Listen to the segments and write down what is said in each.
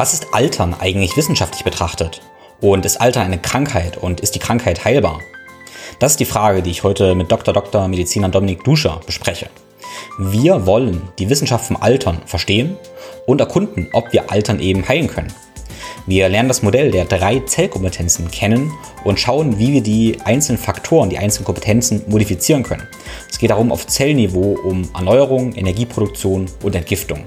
Was ist Altern eigentlich wissenschaftlich betrachtet? Und ist Altern eine Krankheit und ist die Krankheit heilbar? Das ist die Frage, die ich heute mit Dr. Dr. Mediziner Dominik Duscher bespreche. Wir wollen die Wissenschaft vom Altern verstehen und erkunden, ob wir Altern eben heilen können. Wir lernen das Modell der drei Zellkompetenzen kennen und schauen, wie wir die einzelnen Faktoren, die einzelnen Kompetenzen modifizieren können. Es geht darum auf Zellniveau um Erneuerung, Energieproduktion und Entgiftung.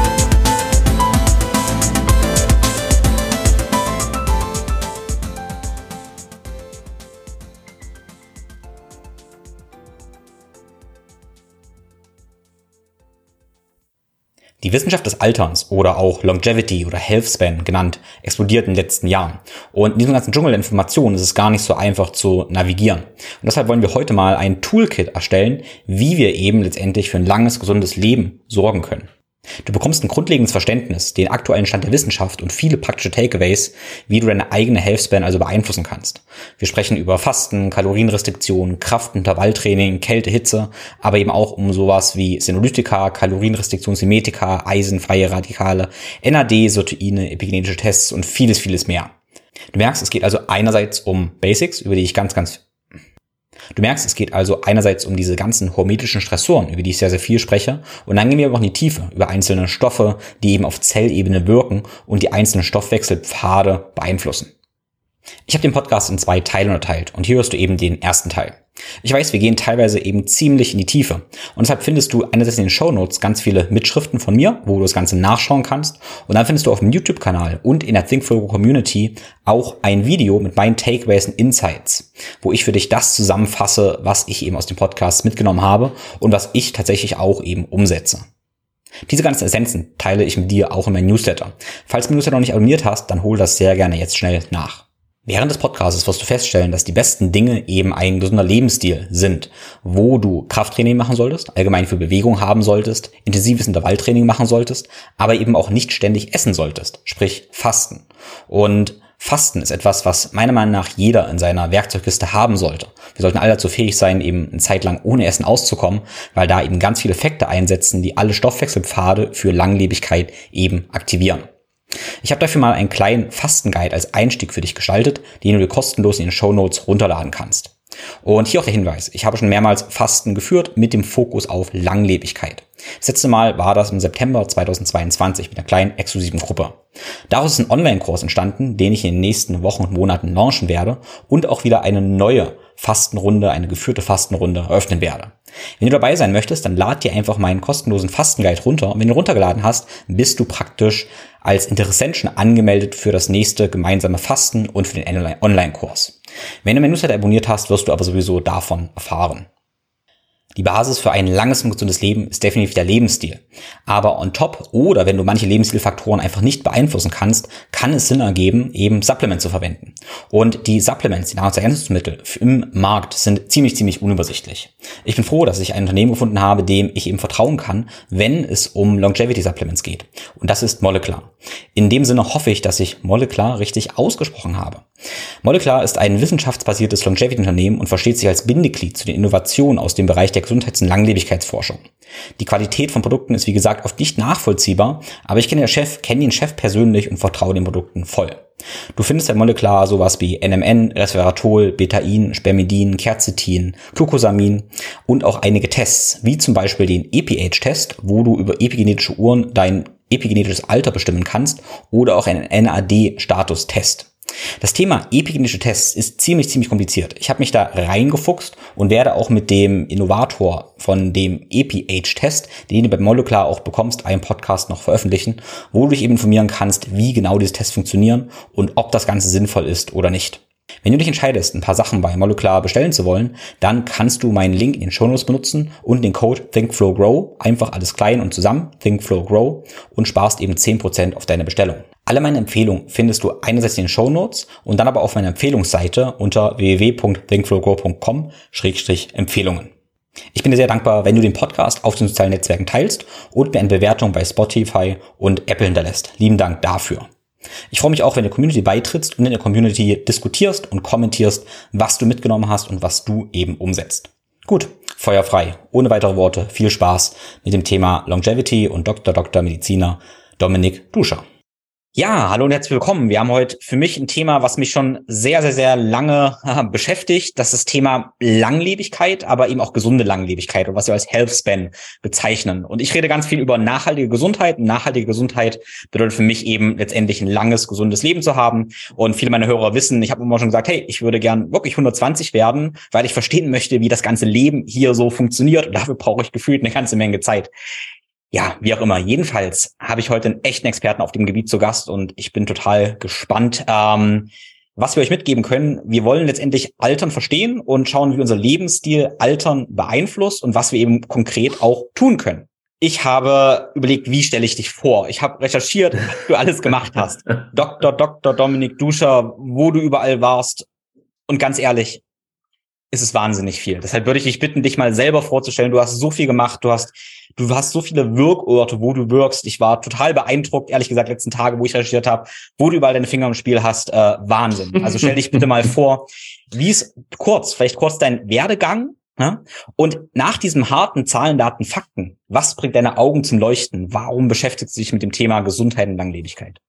Die Wissenschaft des Alterns oder auch Longevity oder Healthspan genannt explodiert in den letzten Jahren. Und in diesem ganzen Dschungel der Informationen ist es gar nicht so einfach zu navigieren. Und deshalb wollen wir heute mal ein Toolkit erstellen, wie wir eben letztendlich für ein langes, gesundes Leben sorgen können. Du bekommst ein grundlegendes Verständnis, den aktuellen Stand der Wissenschaft und viele praktische Takeaways, wie du deine eigene Healthspan also beeinflussen kannst. Wir sprechen über Fasten, Kalorienrestriktion, Kraftintervalltraining, Kälte, Hitze, aber eben auch um sowas wie Senolytika, Kalorienrestriktion, Simetika, eisenfreie Radikale, NAD, Soteine, epigenetische Tests und vieles, vieles mehr. Du merkst, es geht also einerseits um Basics, über die ich ganz, ganz Du merkst, es geht also einerseits um diese ganzen hormetischen Stressoren, über die ich sehr, sehr viel spreche, und dann gehen wir aber auch in die Tiefe, über einzelne Stoffe, die eben auf Zellebene wirken und die einzelnen Stoffwechselpfade beeinflussen. Ich habe den Podcast in zwei Teile unterteilt und hier hörst du eben den ersten Teil. Ich weiß, wir gehen teilweise eben ziemlich in die Tiefe. Und deshalb findest du einerseits in den Show Notes ganz viele Mitschriften von mir, wo du das Ganze nachschauen kannst. Und dann findest du auf dem YouTube-Kanal und in der ThinkFlow Community auch ein Video mit meinen Takeaways und Insights, wo ich für dich das zusammenfasse, was ich eben aus dem Podcast mitgenommen habe und was ich tatsächlich auch eben umsetze. Diese ganzen Essenzen teile ich mit dir auch in meinem Newsletter. Falls du den Newsletter noch nicht abonniert hast, dann hol das sehr gerne jetzt schnell nach. Während des Podcasts wirst du feststellen, dass die besten Dinge eben ein gesunder Lebensstil sind, wo du Krafttraining machen solltest, allgemein für Bewegung haben solltest, intensives Intervalltraining machen solltest, aber eben auch nicht ständig essen solltest, sprich Fasten. Und Fasten ist etwas, was meiner Meinung nach jeder in seiner Werkzeugkiste haben sollte. Wir sollten alle dazu fähig sein, eben eine Zeit lang ohne Essen auszukommen, weil da eben ganz viele Effekte einsetzen, die alle Stoffwechselpfade für Langlebigkeit eben aktivieren. Ich habe dafür mal einen kleinen Fastenguide als Einstieg für dich gestaltet, den du dir kostenlos in den Show Notes runterladen kannst. Und hier auch der Hinweis, ich habe schon mehrmals Fasten geführt mit dem Fokus auf Langlebigkeit. Das letzte Mal war das im September 2022 mit einer kleinen exklusiven Gruppe. Daraus ist ein Online-Kurs entstanden, den ich in den nächsten Wochen und Monaten launchen werde und auch wieder eine neue Fastenrunde, eine geführte Fastenrunde eröffnen werde. Wenn du dabei sein möchtest, dann lad dir einfach meinen kostenlosen Fastenguide runter. Und wenn du runtergeladen hast, bist du praktisch als Interessent schon angemeldet für das nächste gemeinsame Fasten und für den Online-Kurs. Wenn du meinen Newsletter abonniert hast, wirst du aber sowieso davon erfahren. Die Basis für ein langes und gesundes Leben ist definitiv der Lebensstil. Aber on top oder wenn du manche Lebensstilfaktoren einfach nicht beeinflussen kannst, kann es Sinn ergeben, eben Supplements zu verwenden. Und die Supplements, die Nahrungsergänzungsmittel im Markt sind ziemlich, ziemlich unübersichtlich. Ich bin froh, dass ich ein Unternehmen gefunden habe, dem ich eben vertrauen kann, wenn es um Longevity Supplements geht. Und das ist Molecular. In dem Sinne hoffe ich, dass ich Molecular richtig ausgesprochen habe. Molecular ist ein wissenschaftsbasiertes Longevity-Unternehmen und versteht sich als Bindeglied zu den Innovationen aus dem Bereich der Gesundheits- und Langlebigkeitsforschung. Die Qualität von Produkten ist wie gesagt oft nicht nachvollziehbar, aber ich kenne den Chef, kenne den Chef persönlich und vertraue den Produkten voll. Du findest bei Molecular sowas wie NMN, Resveratrol, Betain, Spermidin, Quercetin, Glucosamin und auch einige Tests, wie zum Beispiel den EPH-Test, wo du über epigenetische Uhren dein epigenetisches Alter bestimmen kannst oder auch einen NAD-Status-Test. Das Thema epigenetische Tests ist ziemlich, ziemlich kompliziert. Ich habe mich da reingefuchst und werde auch mit dem Innovator von dem EPH-Test, den du bei Molecular auch bekommst, einen Podcast noch veröffentlichen, wo du dich eben informieren kannst, wie genau diese Tests funktionieren und ob das Ganze sinnvoll ist oder nicht. Wenn du dich entscheidest, ein paar Sachen bei Molecular bestellen zu wollen, dann kannst du meinen Link in den Shownotes benutzen und den Code ThinkFlowGrow, einfach alles klein und zusammen, ThinkFlowGrow und sparst eben 10% auf deine Bestellung. Alle meine Empfehlungen findest du einerseits in den Show Notes und dann aber auf meiner Empfehlungsseite unter www.thinkflowgrow.com-empfehlungen. Ich bin dir sehr dankbar, wenn du den Podcast auf den sozialen Netzwerken teilst und mir eine Bewertung bei Spotify und Apple hinterlässt. Lieben Dank dafür. Ich freue mich auch, wenn du der Community beitrittst und in der Community diskutierst und kommentierst, was du mitgenommen hast und was du eben umsetzt. Gut, Feuer frei. Ohne weitere Worte, viel Spaß mit dem Thema Longevity und Dr. Dr. Mediziner Dominik Duscher. Ja, hallo und herzlich willkommen. Wir haben heute für mich ein Thema, was mich schon sehr, sehr, sehr lange beschäftigt. Das ist das Thema Langlebigkeit, aber eben auch gesunde Langlebigkeit und was wir als Health Span bezeichnen. Und ich rede ganz viel über nachhaltige Gesundheit. Nachhaltige Gesundheit bedeutet für mich eben letztendlich ein langes, gesundes Leben zu haben. Und viele meiner Hörer wissen, ich habe immer schon gesagt, hey, ich würde gern wirklich 120 werden, weil ich verstehen möchte, wie das ganze Leben hier so funktioniert. Und dafür brauche ich gefühlt eine ganze Menge Zeit ja, wie auch immer. Jedenfalls habe ich heute einen echten Experten auf dem Gebiet zu Gast und ich bin total gespannt, ähm, was wir euch mitgeben können. Wir wollen letztendlich Altern verstehen und schauen, wie unser Lebensstil Altern beeinflusst und was wir eben konkret auch tun können. Ich habe überlegt, wie stelle ich dich vor? Ich habe recherchiert, was du alles gemacht hast. Dr. Dr. Dominik Duscher, wo du überall warst. Und ganz ehrlich, ist es wahnsinnig viel. Deshalb würde ich dich bitten, dich mal selber vorzustellen. Du hast so viel gemacht, du hast, du hast so viele Wirkorte, wo du wirkst. Ich war total beeindruckt, ehrlich gesagt, letzten Tage, wo ich recherchiert habe, wo du überall deine Finger im Spiel hast. Äh, Wahnsinn. Also stell dich bitte mal vor, wie es kurz, vielleicht kurz dein Werdegang, ne? Und nach diesem harten Zahlen, Daten, Fakten, was bringt deine Augen zum Leuchten? Warum beschäftigst du dich mit dem Thema Gesundheit und Langlebigkeit?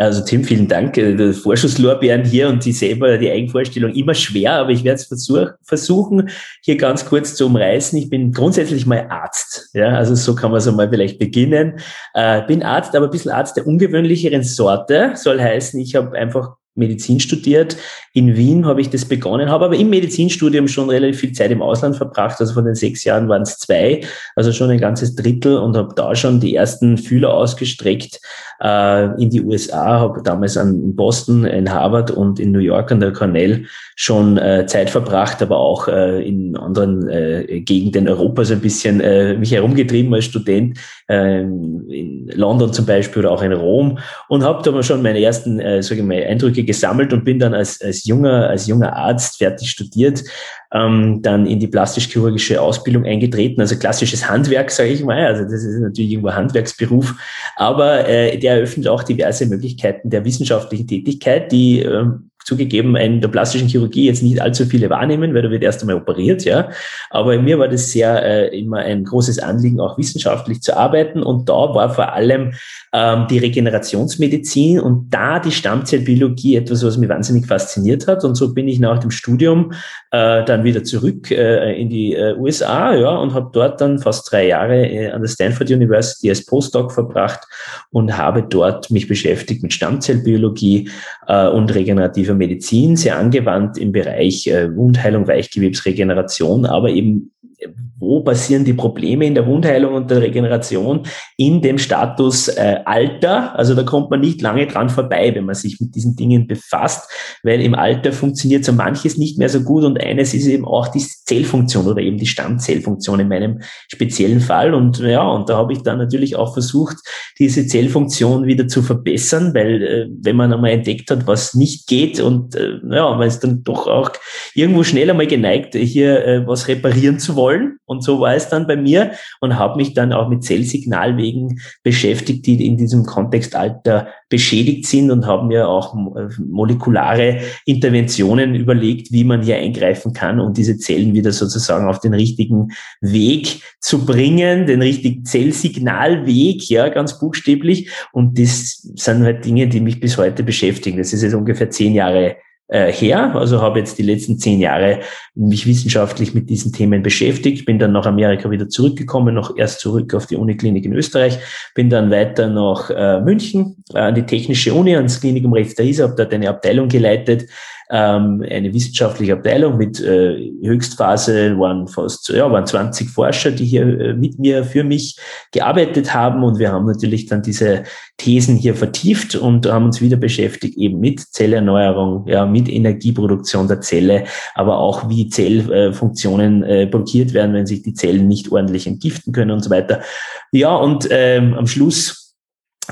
Also Tim, vielen Dank. Äh, Vorschusslorbeeren hier und die selber die Eigenvorstellung immer schwer, aber ich werde es versuch, versuchen, hier ganz kurz zu umreißen. Ich bin grundsätzlich mal Arzt. Ja, also so kann man es einmal vielleicht beginnen. Äh, bin Arzt, aber ein bisschen Arzt der ungewöhnlicheren Sorte. Soll heißen, ich habe einfach Medizin studiert. In Wien habe ich das begonnen, habe aber im Medizinstudium schon relativ viel Zeit im Ausland verbracht. Also von den sechs Jahren waren es zwei, also schon ein ganzes Drittel und habe da schon die ersten Fühler ausgestreckt äh, in die USA. Habe damals an Boston, in Harvard und in New York an der Cornell schon äh, Zeit verbracht, aber auch äh, in anderen äh, Gegenden Europas ein bisschen äh, mich herumgetrieben als Student, äh, in London zum Beispiel oder auch in Rom und habe da schon meine ersten, äh, sage ich mal, Eindrücke gesammelt und bin dann als, als junger, als junger Arzt fertig studiert, ähm, dann in die plastisch-chirurgische Ausbildung eingetreten, also klassisches Handwerk, sage ich mal. Also das ist natürlich irgendwo Handwerksberuf, aber äh, der eröffnet auch diverse Möglichkeiten der wissenschaftlichen Tätigkeit, die ähm, zugegeben in der plastischen Chirurgie jetzt nicht allzu viele wahrnehmen, weil da wird erst einmal operiert, ja. Aber mir war das sehr äh, immer ein großes Anliegen, auch wissenschaftlich zu arbeiten. Und da war vor allem ähm, die Regenerationsmedizin und da die Stammzellbiologie etwas, was mich wahnsinnig fasziniert hat. Und so bin ich nach dem Studium äh, dann wieder zurück äh, in die äh, USA, ja, und habe dort dann fast drei Jahre äh, an der Stanford University als Postdoc verbracht und habe dort mich beschäftigt mit Stammzellbiologie äh, und regenerativer Medizin, sehr angewandt im Bereich äh, Wundheilung, Weichgewebsregeneration, aber eben wo passieren die Probleme in der Wundheilung und der Regeneration in dem Status äh, Alter. Also da kommt man nicht lange dran vorbei, wenn man sich mit diesen Dingen befasst, weil im Alter funktioniert so manches nicht mehr so gut und eines ist eben auch die Zellfunktion oder eben die Stammzellfunktion in meinem speziellen Fall. Und ja, und da habe ich dann natürlich auch versucht, diese Zellfunktion wieder zu verbessern, weil äh, wenn man einmal entdeckt hat, was nicht geht und äh, ja, man ist dann doch auch irgendwo schneller mal geneigt, hier äh, was reparieren zu wollen und so war es dann bei mir und habe mich dann auch mit Zellsignalwegen beschäftigt, die in diesem Kontext Alter beschädigt sind und habe mir auch äh, molekulare Interventionen überlegt, wie man hier eingreifen kann, um diese Zellen wieder sozusagen auf den richtigen Weg zu bringen, den richtigen Zellsignalweg, ja, ganz buchstäblich. Und das sind halt Dinge, die mich bis heute beschäftigen. Das ist jetzt ungefähr zehn Jahre äh, her. Also habe jetzt die letzten zehn Jahre mich wissenschaftlich mit diesen Themen beschäftigt, bin dann nach Amerika wieder zurückgekommen, noch erst zurück auf die Uniklinik in Österreich, bin dann weiter nach äh, München äh, an die Technische Uni, ans Klinikum rechts der ISA, habe dort eine Abteilung geleitet, ähm, eine wissenschaftliche Abteilung mit äh, Höchstphase waren fast ja waren 20 Forscher, die hier äh, mit mir für mich gearbeitet haben und wir haben natürlich dann diese Thesen hier vertieft und haben uns wieder beschäftigt eben mit Zellerneuerung, ja mit Energieproduktion der Zelle, aber auch wie Zellfunktionen äh, blockiert werden, wenn sich die Zellen nicht ordentlich entgiften können und so weiter. Ja und ähm, am Schluss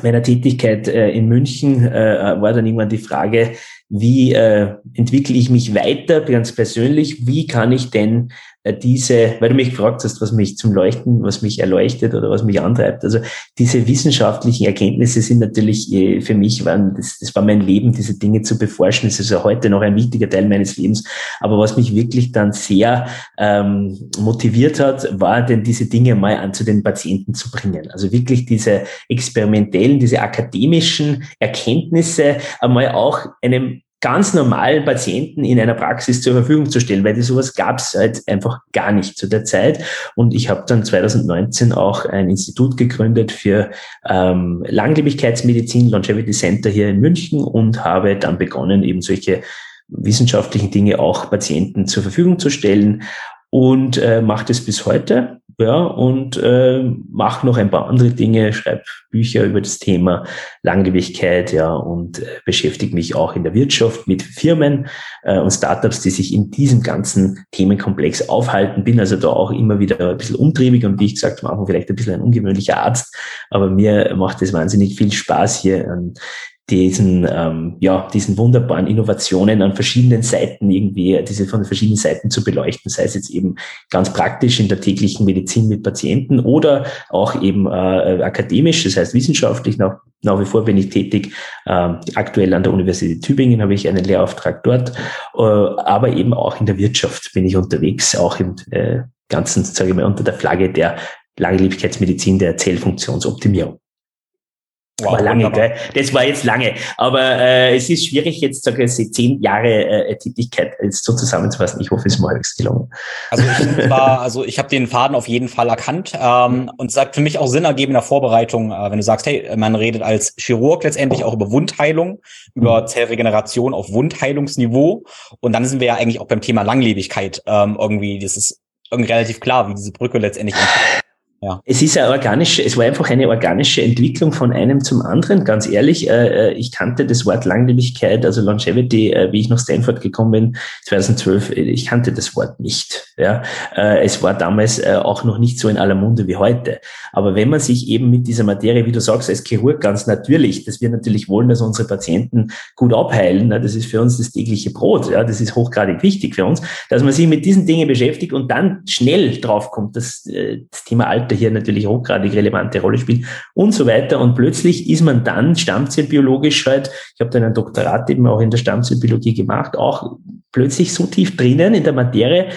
meiner Tätigkeit äh, in München äh, war dann irgendwann die Frage, wie äh, entwickle ich mich weiter, ganz persönlich, wie kann ich denn diese, weil du mich gefragt hast, was mich zum Leuchten, was mich erleuchtet oder was mich antreibt. Also diese wissenschaftlichen Erkenntnisse sind natürlich äh, für mich, waren, das, das war mein Leben, diese Dinge zu beforschen. Das ist ja heute noch ein wichtiger Teil meines Lebens. Aber was mich wirklich dann sehr ähm, motiviert hat, war denn diese Dinge mal an zu den Patienten zu bringen. Also wirklich diese experimentellen, diese akademischen Erkenntnisse einmal auch einem ganz normalen Patienten in einer Praxis zur Verfügung zu stellen, weil die sowas gab es halt einfach gar nicht zu der Zeit. Und ich habe dann 2019 auch ein Institut gegründet für ähm, Langlebigkeitsmedizin, Longevity Center hier in München und habe dann begonnen, eben solche wissenschaftlichen Dinge auch Patienten zur Verfügung zu stellen und äh, mache das bis heute ja, und äh, mache noch ein paar andere Dinge, schreibe Bücher über das Thema Langlebigkeit, ja, und äh, beschäftige mich auch in der Wirtschaft mit Firmen äh, und Startups, die sich in diesem ganzen Themenkomplex aufhalten. Bin also da auch immer wieder ein bisschen umtriebig und wie ich gesagt habe, vielleicht ein bisschen ein ungewöhnlicher Arzt, aber mir macht es wahnsinnig viel Spaß hier an diesen, ähm, ja, diesen wunderbaren Innovationen an verschiedenen Seiten irgendwie, diese von verschiedenen Seiten zu beleuchten, sei es jetzt eben ganz praktisch in der täglichen Medizin mit Patienten oder auch eben äh, akademisch, das heißt wissenschaftlich. Nach, nach wie vor bin ich tätig. Äh, aktuell an der Universität Tübingen habe ich einen Lehrauftrag dort, äh, aber eben auch in der Wirtschaft bin ich unterwegs, auch im äh, ganzen, sage ich mal, unter der Flagge der Langlebigkeitsmedizin, der Zellfunktionsoptimierung. Wow, war lange, gell? Das war jetzt lange. Aber äh, es ist schwierig, jetzt sage ich, zehn Jahre äh, Tätigkeit jetzt so zusammenzufassen. Ich hoffe, es ist mal halbwegs gelungen. Also ich war, also ich habe den Faden auf jeden Fall erkannt ähm, und sagt für mich auch Sinn ergeben in der Vorbereitung, äh, wenn du sagst, hey, man redet als Chirurg letztendlich auch über Wundheilung, über mhm. Zellregeneration auf Wundheilungsniveau. Und dann sind wir ja eigentlich auch beim Thema Langlebigkeit ähm, irgendwie. Das ist irgendwie relativ klar, wie diese Brücke letztendlich entsteht. Ja. Es ist eine organische, es war einfach eine organische Entwicklung von einem zum anderen. Ganz ehrlich, äh, äh ich kannte das Wort Langlebigkeit, also Longevity, äh, wie ich nach Stanford gekommen bin, 2012, äh, ich kannte das Wort nicht. Ja, äh, es war damals äh, auch noch nicht so in aller Munde wie heute. Aber wenn man sich eben mit dieser Materie, wie du sagst, als Chirurg ganz natürlich, dass wir natürlich wollen, dass unsere Patienten gut abheilen, ne, das ist für uns das tägliche Brot. Ja, das ist hochgradig wichtig für uns, dass man sich mit diesen Dingen beschäftigt und dann schnell draufkommt, dass das Thema Alter Alter hier natürlich hochgradig relevante Rolle spielt und so weiter. Und plötzlich ist man dann stammzellbiologisch halt, ich habe dann ein Doktorat eben auch in der Stammzellbiologie gemacht, auch plötzlich so tief drinnen in der Materie,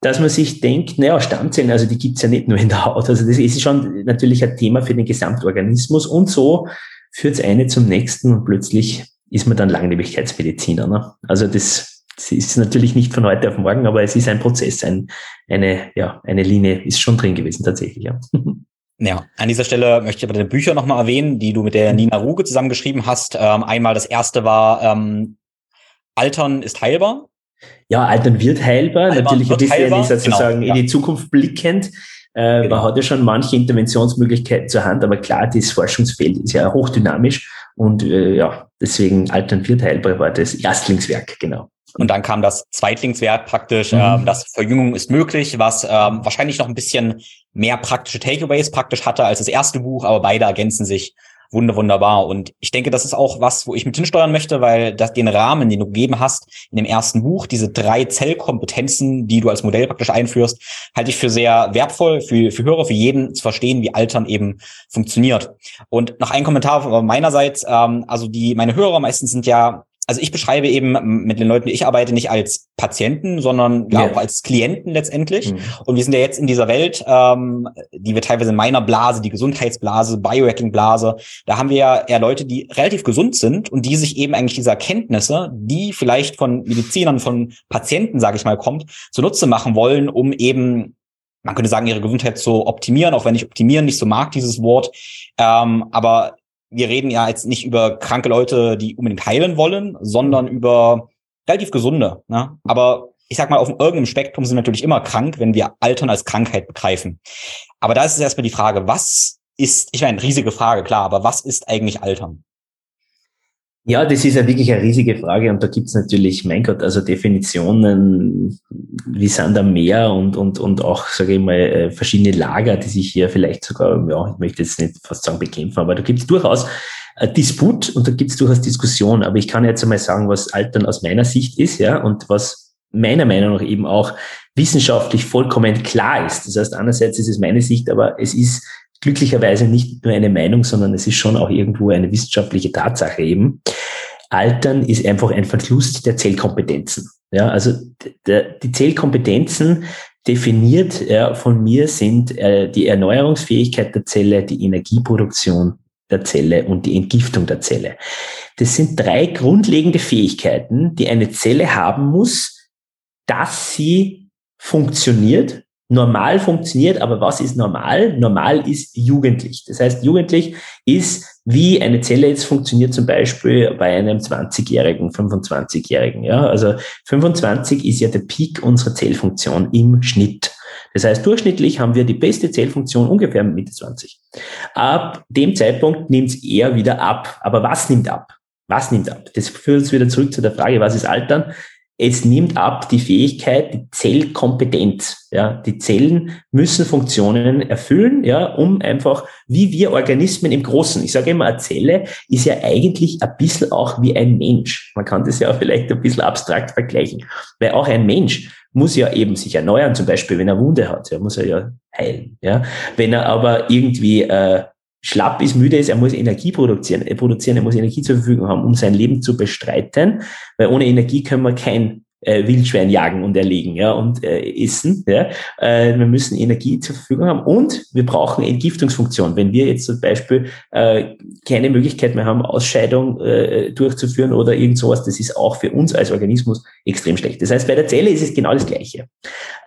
dass man sich denkt, naja, Stammzellen, also die gibt's ja nicht nur in der Haut. Also das ist schon natürlich ein Thema für den Gesamtorganismus. Und so führt's eine zum nächsten und plötzlich ist man dann Langlebigkeitsmediziner. Ne? Also das es ist natürlich nicht von heute auf morgen, aber es ist ein Prozess, ein, eine, ja, eine Linie ist schon drin gewesen tatsächlich, ja. Ja, an dieser Stelle möchte ich aber deine Bücher nochmal erwähnen, die du mit der Nina Ruge zusammengeschrieben hast. Ähm, einmal das erste war ähm, Altern ist heilbar. Ja, Altern wird heilbar. Altern Natürlich wird ein bisschen heilbar. sozusagen genau, in die Zukunft blickend. Äh, genau. Man hat ja schon manche Interventionsmöglichkeiten zur Hand, aber klar, das Forschungsfeld ist ja hochdynamisch und äh, ja, deswegen Altern wird heilbar war das Erstlingswerk, genau. Und dann kam das Zweitlingswerk praktisch, mhm. ähm, das Verjüngung ist möglich, was ähm, wahrscheinlich noch ein bisschen mehr praktische Takeaways praktisch hatte als das erste Buch, aber beide ergänzen sich wunder wunderbar. Und ich denke, das ist auch was, wo ich mit hinsteuern möchte, weil das den Rahmen, den du gegeben hast in dem ersten Buch, diese drei Zellkompetenzen, die du als Modell praktisch einführst, halte ich für sehr wertvoll für, für Hörer, für jeden zu verstehen, wie Altern eben funktioniert. Und noch ein Kommentar meinerseits, ähm, also die, meine Hörer meistens sind ja also ich beschreibe eben mit den Leuten, die ich arbeite, nicht als Patienten, sondern ja, ja. auch als Klienten letztendlich. Mhm. Und wir sind ja jetzt in dieser Welt, ähm, die wir teilweise in meiner Blase, die Gesundheitsblase, Biohacking-Blase, da haben wir ja eher Leute, die relativ gesund sind und die sich eben eigentlich diese Erkenntnisse, die vielleicht von Medizinern, von Patienten, sage ich mal, kommt, zunutze machen wollen, um eben man könnte sagen, ihre Gesundheit zu optimieren, auch wenn ich optimieren nicht so mag, dieses Wort. Ähm, aber wir reden ja jetzt nicht über kranke Leute, die unbedingt heilen wollen, sondern mhm. über relativ gesunde. Ne? Aber ich sag mal, auf irgendeinem Spektrum sind wir natürlich immer krank, wenn wir Altern als Krankheit begreifen. Aber da ist es erstmal die Frage, was ist, ich meine, riesige Frage, klar, aber was ist eigentlich Altern? Ja, das ist ja wirklich eine riesige Frage und da gibt's natürlich, mein Gott, also Definitionen, wie sind da mehr und, und, und auch, sage ich mal, äh, verschiedene Lager, die sich hier vielleicht sogar, ja, ich möchte jetzt nicht fast sagen bekämpfen, aber da gibt's durchaus Disput und da gibt's durchaus Diskussion. Aber ich kann jetzt einmal sagen, was Altern aus meiner Sicht ist, ja, und was meiner Meinung nach eben auch wissenschaftlich vollkommen klar ist. Das heißt, einerseits ist es meine Sicht, aber es ist glücklicherweise nicht nur eine Meinung, sondern es ist schon auch irgendwo eine wissenschaftliche Tatsache eben. Altern ist einfach ein Verlust der Zellkompetenzen. Ja, also der, die Zellkompetenzen definiert ja, von mir sind äh, die Erneuerungsfähigkeit der Zelle, die Energieproduktion der Zelle und die Entgiftung der Zelle. Das sind drei grundlegende Fähigkeiten, die eine Zelle haben muss, dass sie funktioniert normal funktioniert, aber was ist normal? Normal ist jugendlich. Das heißt, jugendlich ist, wie eine Zelle jetzt funktioniert, zum Beispiel bei einem 20-Jährigen, 25-Jährigen. Ja, also 25 ist ja der Peak unserer Zellfunktion im Schnitt. Das heißt, durchschnittlich haben wir die beste Zellfunktion ungefähr Mitte 20. Ab dem Zeitpunkt nimmt es eher wieder ab. Aber was nimmt ab? Was nimmt ab? Das führt uns wieder zurück zu der Frage, was ist Altern? Es nimmt ab die Fähigkeit, die Zellkompetenz. Ja, die Zellen müssen Funktionen erfüllen, ja, um einfach, wie wir Organismen im Großen. Ich sage immer, eine Zelle ist ja eigentlich ein bisschen auch wie ein Mensch. Man kann das ja vielleicht ein bisschen abstrakt vergleichen. Weil auch ein Mensch muss ja eben sich erneuern, zum Beispiel, wenn er Wunde hat, ja, muss er ja heilen. Ja. Wenn er aber irgendwie äh, schlapp ist, müde ist, er muss Energie produzieren, er produzieren, er muss Energie zur Verfügung haben, um sein Leben zu bestreiten, weil ohne Energie können wir kein äh, Wildschwein jagen und erlegen ja, und äh, essen. Ja. Äh, wir müssen Energie zur Verfügung haben und wir brauchen Entgiftungsfunktion. Wenn wir jetzt zum Beispiel äh, keine Möglichkeit mehr haben, Ausscheidung äh, durchzuführen oder irgend sowas, das ist auch für uns als Organismus extrem schlecht. Das heißt, bei der Zelle ist es genau das Gleiche.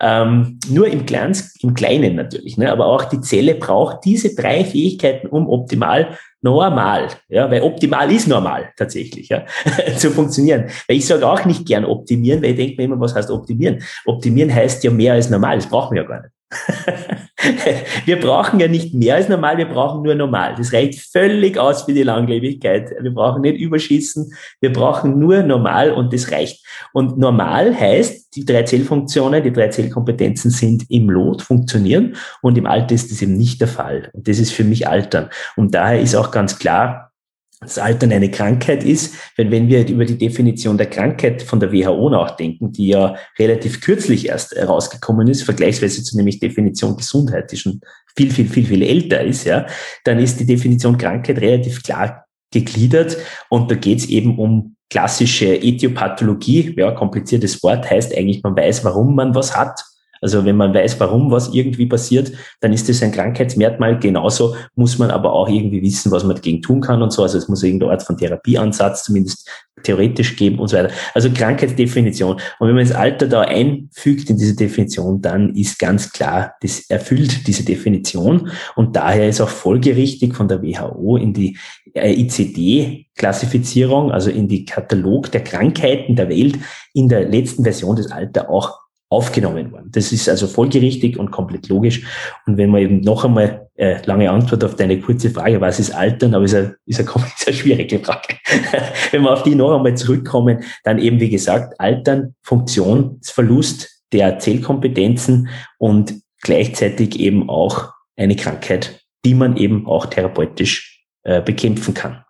Ähm, nur im, Kleins, im Kleinen natürlich. Ne? Aber auch die Zelle braucht diese drei Fähigkeiten, um optimal normal, ja, weil optimal ist normal tatsächlich, ja, zu funktionieren. Weil ich sage auch nicht gern optimieren, weil ich denke mir immer, was heißt optimieren? Optimieren heißt ja mehr als normal, das brauchen wir ja gar nicht. wir brauchen ja nicht mehr als normal, wir brauchen nur normal. Das reicht völlig aus für die Langlebigkeit. Wir brauchen nicht überschießen, wir brauchen nur normal und das reicht. Und normal heißt, die drei Zellfunktionen, die drei Zellkompetenzen sind im Lot, funktionieren und im Alter ist das eben nicht der Fall. Und das ist für mich Altern. Und daher ist auch ganz klar, das Altern eine Krankheit ist, wenn, wenn wir über die Definition der Krankheit von der WHO nachdenken, die ja relativ kürzlich erst herausgekommen ist, vergleichsweise zu nämlich Definition Gesundheit, die schon viel, viel, viel, viel älter ist, ja, dann ist die Definition Krankheit relativ klar gegliedert und da geht es eben um klassische Ethiopathologie, ja, kompliziertes Wort, heißt eigentlich, man weiß, warum man was hat also wenn man weiß, warum was irgendwie passiert, dann ist das ein Krankheitsmerkmal. Genauso muss man aber auch irgendwie wissen, was man dagegen tun kann und so. Also es muss irgendeine Art von Therapieansatz zumindest theoretisch geben und so weiter. Also Krankheitsdefinition. Und wenn man das Alter da einfügt in diese Definition, dann ist ganz klar, das erfüllt diese Definition. Und daher ist auch folgerichtig von der WHO in die äh, ICD-Klassifizierung, also in die Katalog der Krankheiten der Welt, in der letzten Version des Alter auch aufgenommen worden. Das ist also folgerichtig und komplett logisch. Und wenn man eben noch einmal äh, lange Antwort auf deine kurze Frage, was ist Altern, aber ist eine, ist eine, ist eine schwierige Frage. wenn wir auf die noch einmal zurückkommen, dann eben wie gesagt, Altern, Funktionsverlust der Zellkompetenzen und gleichzeitig eben auch eine Krankheit, die man eben auch therapeutisch äh, bekämpfen kann.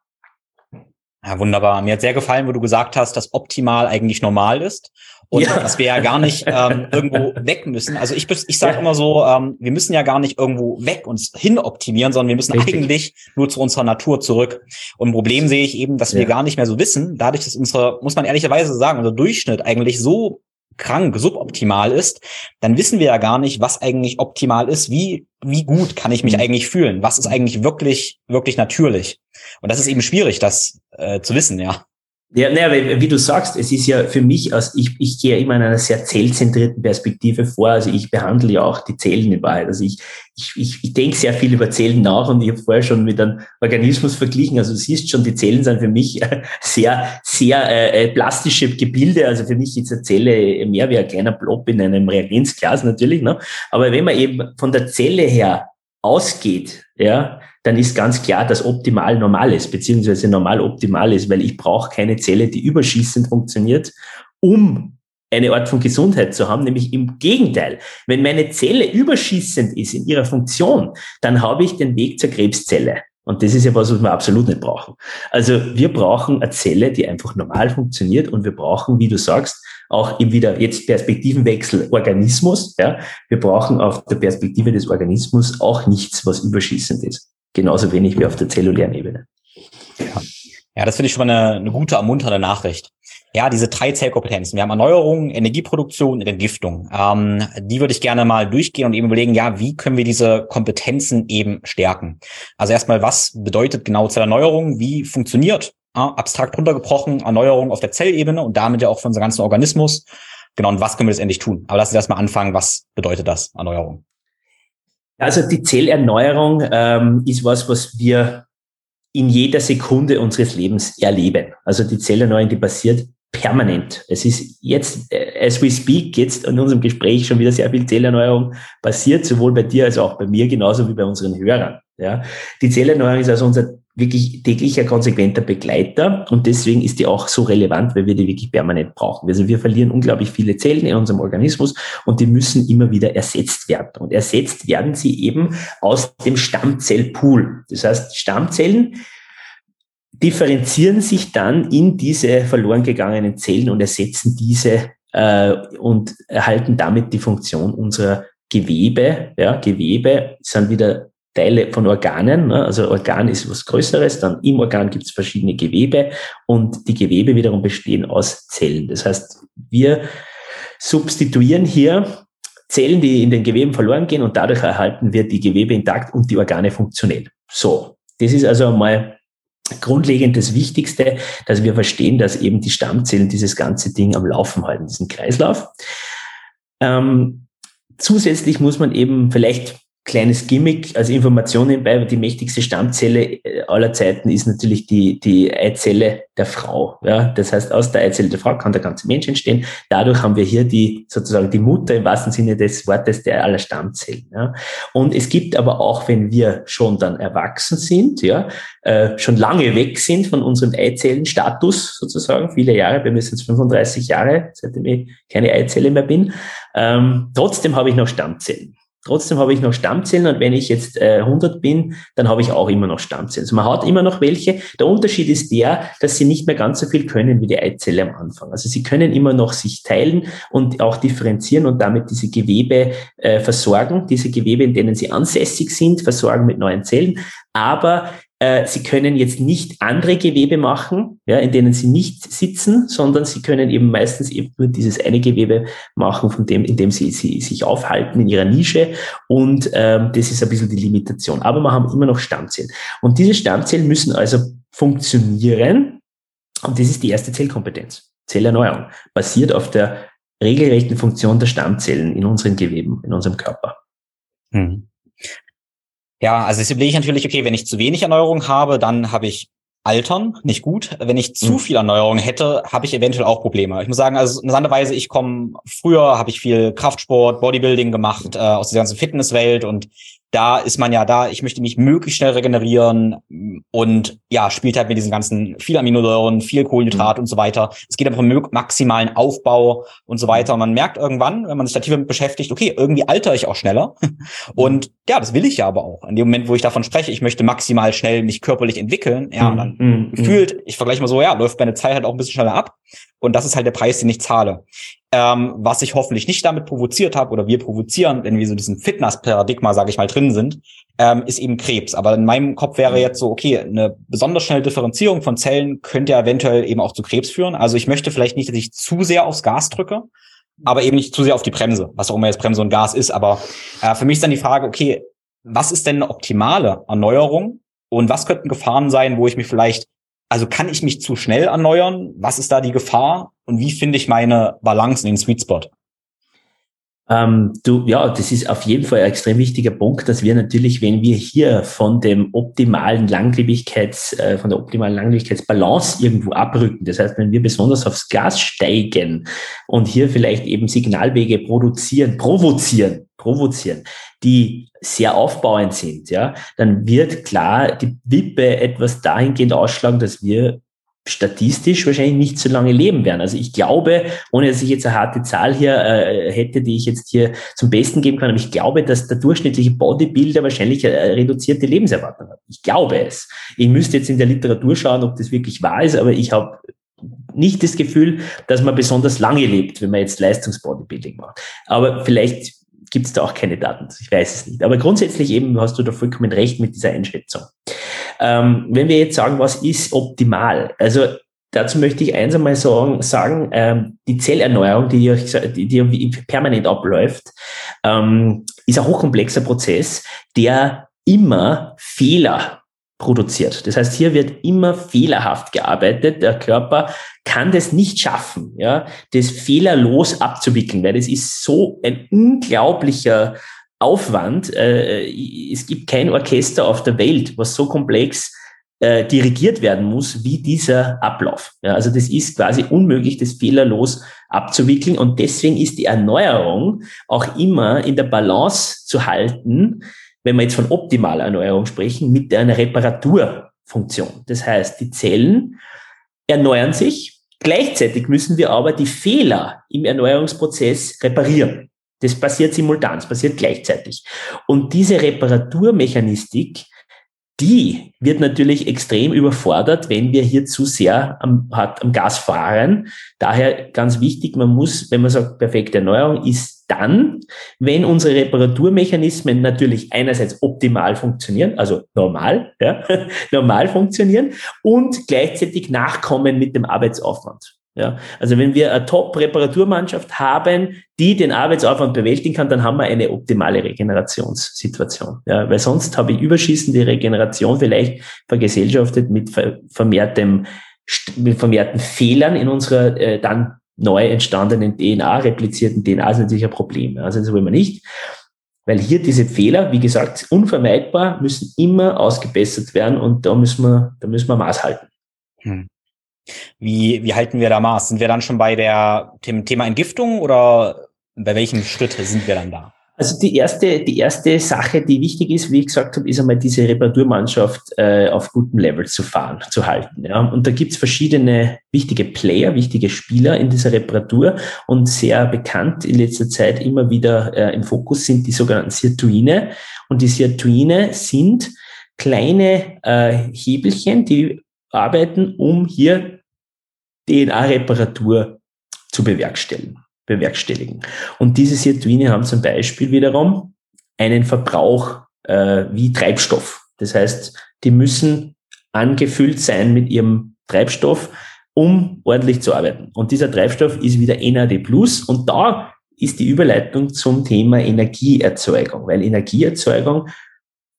Ja, wunderbar. Mir hat sehr gefallen, wo du gesagt hast, dass optimal eigentlich normal ist und ja. dass wir ja gar nicht ähm, irgendwo weg müssen. Also ich, ich sage ja. immer so, ähm, wir müssen ja gar nicht irgendwo weg uns hin optimieren, sondern wir müssen Richtig. eigentlich nur zu unserer Natur zurück. Und ein Problem sehe ich eben, dass ja. wir gar nicht mehr so wissen, dadurch, dass unsere, muss man ehrlicherweise sagen, unser Durchschnitt eigentlich so krank, suboptimal ist, dann wissen wir ja gar nicht, was eigentlich optimal ist. Wie, wie gut kann ich mich mhm. eigentlich fühlen? Was ist eigentlich wirklich, wirklich natürlich? Und das ist eben schwierig, das äh, zu wissen, ja. Ja, naja, wie du sagst, es ist ja für mich, als ich, ich gehe immer in einer sehr zellzentrierten Perspektive vor. Also ich behandle ja auch die Zellen in Wahrheit. Also ich, ich, ich, ich denke sehr viel über Zellen nach und ich habe vorher schon mit einem Organismus verglichen. Also du siehst schon, die Zellen sind für mich sehr, sehr äh, äh, plastische Gebilde. Also für mich ist eine Zelle mehr wie ein kleiner Blob in einem Reagenzglas natürlich. Ne? Aber wenn man eben von der Zelle her ausgeht, ja, dann ist ganz klar, dass optimal normal ist, beziehungsweise normal optimal ist, weil ich brauche keine Zelle, die überschießend funktioniert, um eine Art von Gesundheit zu haben, nämlich im Gegenteil. Wenn meine Zelle überschießend ist in ihrer Funktion, dann habe ich den Weg zur Krebszelle. Und das ist ja was, was wir absolut nicht brauchen. Also wir brauchen eine Zelle, die einfach normal funktioniert und wir brauchen, wie du sagst, auch eben wieder jetzt Perspektivenwechsel Organismus. Ja, wir brauchen auf der Perspektive des Organismus auch nichts, was überschießend ist. Genauso wenig wie auf der zellulären Ebene. Ja, ja das finde ich schon mal eine, eine gute, ermunternde Nachricht. Ja, diese drei Zellkompetenzen. Wir haben Erneuerung, Energieproduktion und Entgiftung. Ähm, die würde ich gerne mal durchgehen und eben überlegen, ja, wie können wir diese Kompetenzen eben stärken? Also erstmal, was bedeutet genau Zellerneuerung? Wie funktioniert äh, abstrakt runtergebrochen Erneuerung auf der Zellebene und damit ja auch für unseren ganzen Organismus? Genau, und was können wir letztendlich tun? Aber lass uns erstmal anfangen, was bedeutet das, Erneuerung? Also die Zellerneuerung ähm, ist was, was wir in jeder Sekunde unseres Lebens erleben. Also die Zellerneuerung, die passiert permanent. Es ist jetzt, äh, as we speak, jetzt in unserem Gespräch schon wieder sehr viel Zellerneuerung passiert, sowohl bei dir als auch bei mir, genauso wie bei unseren Hörern. Ja, die Zellerneuerung ist also unser wirklich täglicher konsequenter Begleiter und deswegen ist die auch so relevant, weil wir die wirklich permanent brauchen. Also wir verlieren unglaublich viele Zellen in unserem Organismus und die müssen immer wieder ersetzt werden. Und ersetzt werden sie eben aus dem Stammzellpool. Das heißt, Stammzellen differenzieren sich dann in diese verloren gegangenen Zellen und ersetzen diese äh, und erhalten damit die Funktion unserer Gewebe. Ja, Gewebe sind wieder Teile von Organen. Ne? Also Organ ist was Größeres, dann im Organ gibt es verschiedene Gewebe und die Gewebe wiederum bestehen aus Zellen. Das heißt, wir substituieren hier Zellen, die in den Geweben verloren gehen und dadurch erhalten wir die Gewebe intakt und die Organe funktionell. So, das ist also einmal grundlegend das Wichtigste, dass wir verstehen, dass eben die Stammzellen dieses ganze Ding am Laufen halten, diesen Kreislauf. Ähm, zusätzlich muss man eben vielleicht kleines Gimmick als Information nebenbei, die mächtigste Stammzelle äh, aller Zeiten ist natürlich die, die Eizelle der Frau. Ja, das heißt, aus der Eizelle der Frau kann der ganze Mensch entstehen. Dadurch haben wir hier die, sozusagen die Mutter im wahrsten Sinne des Wortes der aller Stammzellen. Ja. Und es gibt aber auch, wenn wir schon dann erwachsen sind, ja, äh, schon lange weg sind von unserem Eizellenstatus sozusagen, viele Jahre, bei mir sind es 35 Jahre, seitdem ich keine Eizelle mehr bin, ähm, trotzdem habe ich noch Stammzellen. Trotzdem habe ich noch Stammzellen und wenn ich jetzt äh, 100 bin, dann habe ich auch immer noch Stammzellen. Also man hat immer noch welche. Der Unterschied ist der, dass sie nicht mehr ganz so viel können wie die Eizelle am Anfang. Also sie können immer noch sich teilen und auch differenzieren und damit diese Gewebe äh, versorgen, diese Gewebe, in denen sie ansässig sind, versorgen mit neuen Zellen. Aber äh, sie können jetzt nicht andere Gewebe machen, ja, in denen sie nicht sitzen, sondern sie können eben meistens eben nur dieses eine Gewebe machen, von dem, in dem sie, sie sich aufhalten in ihrer Nische. Und ähm, das ist ein bisschen die Limitation. Aber wir haben immer noch Stammzellen. Und diese Stammzellen müssen also funktionieren. Und das ist die erste Zellkompetenz. Zellerneuerung. Basiert auf der regelrechten Funktion der Stammzellen in unseren Geweben, in unserem Körper. Hm. Ja, also jetzt überlege ich natürlich, okay, wenn ich zu wenig Erneuerung habe, dann habe ich Altern, nicht gut. Wenn ich zu mhm. viel Erneuerung hätte, habe ich eventuell auch Probleme. Ich muss sagen, also interessanterweise, ich komme, früher habe ich viel Kraftsport, Bodybuilding gemacht, äh, aus der ganzen Fitnesswelt und da ist man ja da, ich möchte mich möglichst schnell regenerieren und ja, spielt halt mit diesen ganzen viel Aminosäuren, viel Kohlenhydrat mhm. und so weiter. Es geht einfach um maximalen Aufbau und so weiter. Und man merkt irgendwann, wenn man sich da tiefer mit beschäftigt, okay, irgendwie alter ich auch schneller. Und ja, das will ich ja aber auch. In dem Moment, wo ich davon spreche, ich möchte maximal schnell mich körperlich entwickeln, ja, mhm. dann mhm. gefühlt, ich vergleiche mal so, ja, läuft meine Zeit halt auch ein bisschen schneller ab. Und das ist halt der Preis, den ich zahle. Ähm, was ich hoffentlich nicht damit provoziert habe oder wir provozieren, wenn wir so diesen Fitness-Paradigma, sage ich mal, drin sind, ähm, ist eben Krebs. Aber in meinem Kopf wäre jetzt so, okay, eine besonders schnelle Differenzierung von Zellen könnte ja eventuell eben auch zu Krebs führen. Also ich möchte vielleicht nicht, dass ich zu sehr aufs Gas drücke, aber eben nicht zu sehr auf die Bremse, was auch immer jetzt Bremse und Gas ist. Aber äh, für mich ist dann die Frage, okay, was ist denn eine optimale Erneuerung und was könnten Gefahren sein, wo ich mich vielleicht also kann ich mich zu schnell erneuern? Was ist da die Gefahr? Und wie finde ich meine Balance in den Sweet Spot? Ähm, du, ja, das ist auf jeden Fall ein extrem wichtiger Punkt, dass wir natürlich, wenn wir hier von dem optimalen Langlebigkeits, äh, von der optimalen Langlebigkeitsbalance irgendwo abrücken, das heißt, wenn wir besonders aufs Gas steigen und hier vielleicht eben Signalwege produzieren, provozieren, provozieren, die sehr aufbauend sind, ja, dann wird klar die Wippe etwas dahingehend ausschlagen, dass wir statistisch wahrscheinlich nicht so lange leben werden. Also ich glaube, ohne dass ich jetzt eine harte Zahl hier äh, hätte, die ich jetzt hier zum Besten geben kann, aber ich glaube, dass der durchschnittliche Bodybuilder wahrscheinlich eine reduzierte Lebenserwartung hat. Ich glaube es. Ich müsste jetzt in der Literatur schauen, ob das wirklich wahr ist, aber ich habe nicht das Gefühl, dass man besonders lange lebt, wenn man jetzt Leistungsbodybuilding macht. Aber vielleicht gibt es da auch keine Daten. Ich weiß es nicht. Aber grundsätzlich eben hast du da vollkommen recht mit dieser Einschätzung. Ähm, wenn wir jetzt sagen, was ist optimal? Also dazu möchte ich eins einmal sagen, sagen ähm, die Zellerneuerung, die, die, die permanent abläuft, ähm, ist ein hochkomplexer Prozess, der immer Fehler produziert. Das heißt, hier wird immer fehlerhaft gearbeitet. Der Körper kann das nicht schaffen, ja, das fehlerlos abzuwickeln, weil das ist so ein unglaublicher Aufwand. Äh, es gibt kein Orchester auf der Welt, was so komplex äh, dirigiert werden muss wie dieser Ablauf. Ja, also das ist quasi unmöglich, das fehlerlos abzuwickeln. Und deswegen ist die Erneuerung auch immer in der Balance zu halten, wenn wir jetzt von optimaler Erneuerung sprechen, mit einer Reparaturfunktion. Das heißt, die Zellen erneuern sich. Gleichzeitig müssen wir aber die Fehler im Erneuerungsprozess reparieren. Das passiert simultan, das passiert gleichzeitig. Und diese Reparaturmechanistik, die wird natürlich extrem überfordert, wenn wir hier zu sehr am, am Gas fahren. Daher ganz wichtig, man muss, wenn man sagt, perfekte Erneuerung ist dann, wenn unsere Reparaturmechanismen natürlich einerseits optimal funktionieren, also normal, ja, normal funktionieren und gleichzeitig nachkommen mit dem Arbeitsaufwand. Ja, also wenn wir eine Top-Reparaturmannschaft haben, die den Arbeitsaufwand bewältigen kann, dann haben wir eine optimale Regenerationssituation. Ja, weil sonst habe ich überschießende Regeneration vielleicht vergesellschaftet mit vermehrtem, mit vermehrten Fehlern in unserer äh, dann neu entstandenen DNA, replizierten DNA ist natürlich ein Problem. Also das wollen wir nicht. Weil hier diese Fehler, wie gesagt, unvermeidbar, müssen immer ausgebessert werden und da müssen wir, da müssen wir Maß halten. Hm. Wie, wie halten wir da Maß? Sind wir dann schon bei der dem Thema Entgiftung oder bei welchem Schritt sind wir dann da? Also die erste, die erste Sache, die wichtig ist, wie ich gesagt habe, ist einmal diese Reparaturmannschaft äh, auf gutem Level zu fahren, zu halten. Ja. Und da gibt's verschiedene wichtige Player, wichtige Spieler in dieser Reparatur und sehr bekannt in letzter Zeit immer wieder äh, im Fokus sind die sogenannten Sirtuine. Und die Sirtuine sind kleine äh, Hebelchen, die arbeiten, um hier DNA-Reparatur zu bewerkstelligen, bewerkstelligen. Und diese Sirtuine haben zum Beispiel wiederum einen Verbrauch äh, wie Treibstoff. Das heißt, die müssen angefüllt sein mit ihrem Treibstoff, um ordentlich zu arbeiten. Und dieser Treibstoff ist wieder NAD+. Und da ist die Überleitung zum Thema Energieerzeugung, weil Energieerzeugung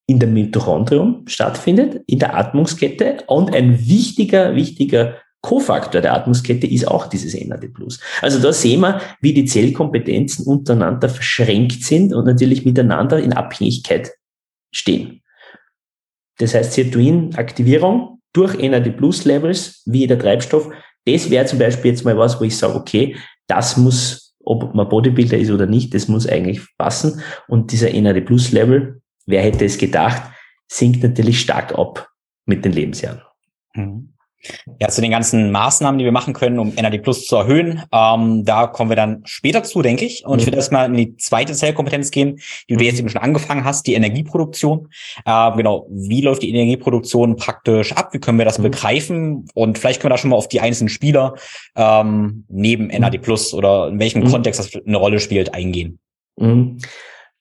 in der Mitochondrium stattfindet, in der Atmungskette. Und ein wichtiger, wichtiger Kofaktor der Atmungskette ist auch dieses NAD+. Also da sehen wir, wie die Zellkompetenzen untereinander verschränkt sind und natürlich miteinander in Abhängigkeit stehen. Das heißt, Sirtuin-Aktivierung durch NAD-Plus-Levels, wie der Treibstoff, das wäre zum Beispiel jetzt mal was, wo ich sage, okay, das muss, ob man Bodybuilder ist oder nicht, das muss eigentlich passen. Und dieser NAD-Plus-Level wer hätte es gedacht, sinkt natürlich stark ab mit den Lebensjahren. Mhm. Ja, zu den ganzen Maßnahmen, die wir machen können, um NAD Plus zu erhöhen, ähm, da kommen wir dann später zu, denke ich. Und mhm. ich würde erstmal in die zweite Zellkompetenz gehen, die du jetzt eben schon angefangen hast, die Energieproduktion. Ähm, genau, wie läuft die Energieproduktion praktisch ab? Wie können wir das mhm. begreifen? Und vielleicht können wir da schon mal auf die einzelnen Spieler ähm, neben mhm. NAD Plus oder in welchem mhm. Kontext das eine Rolle spielt, eingehen. Mhm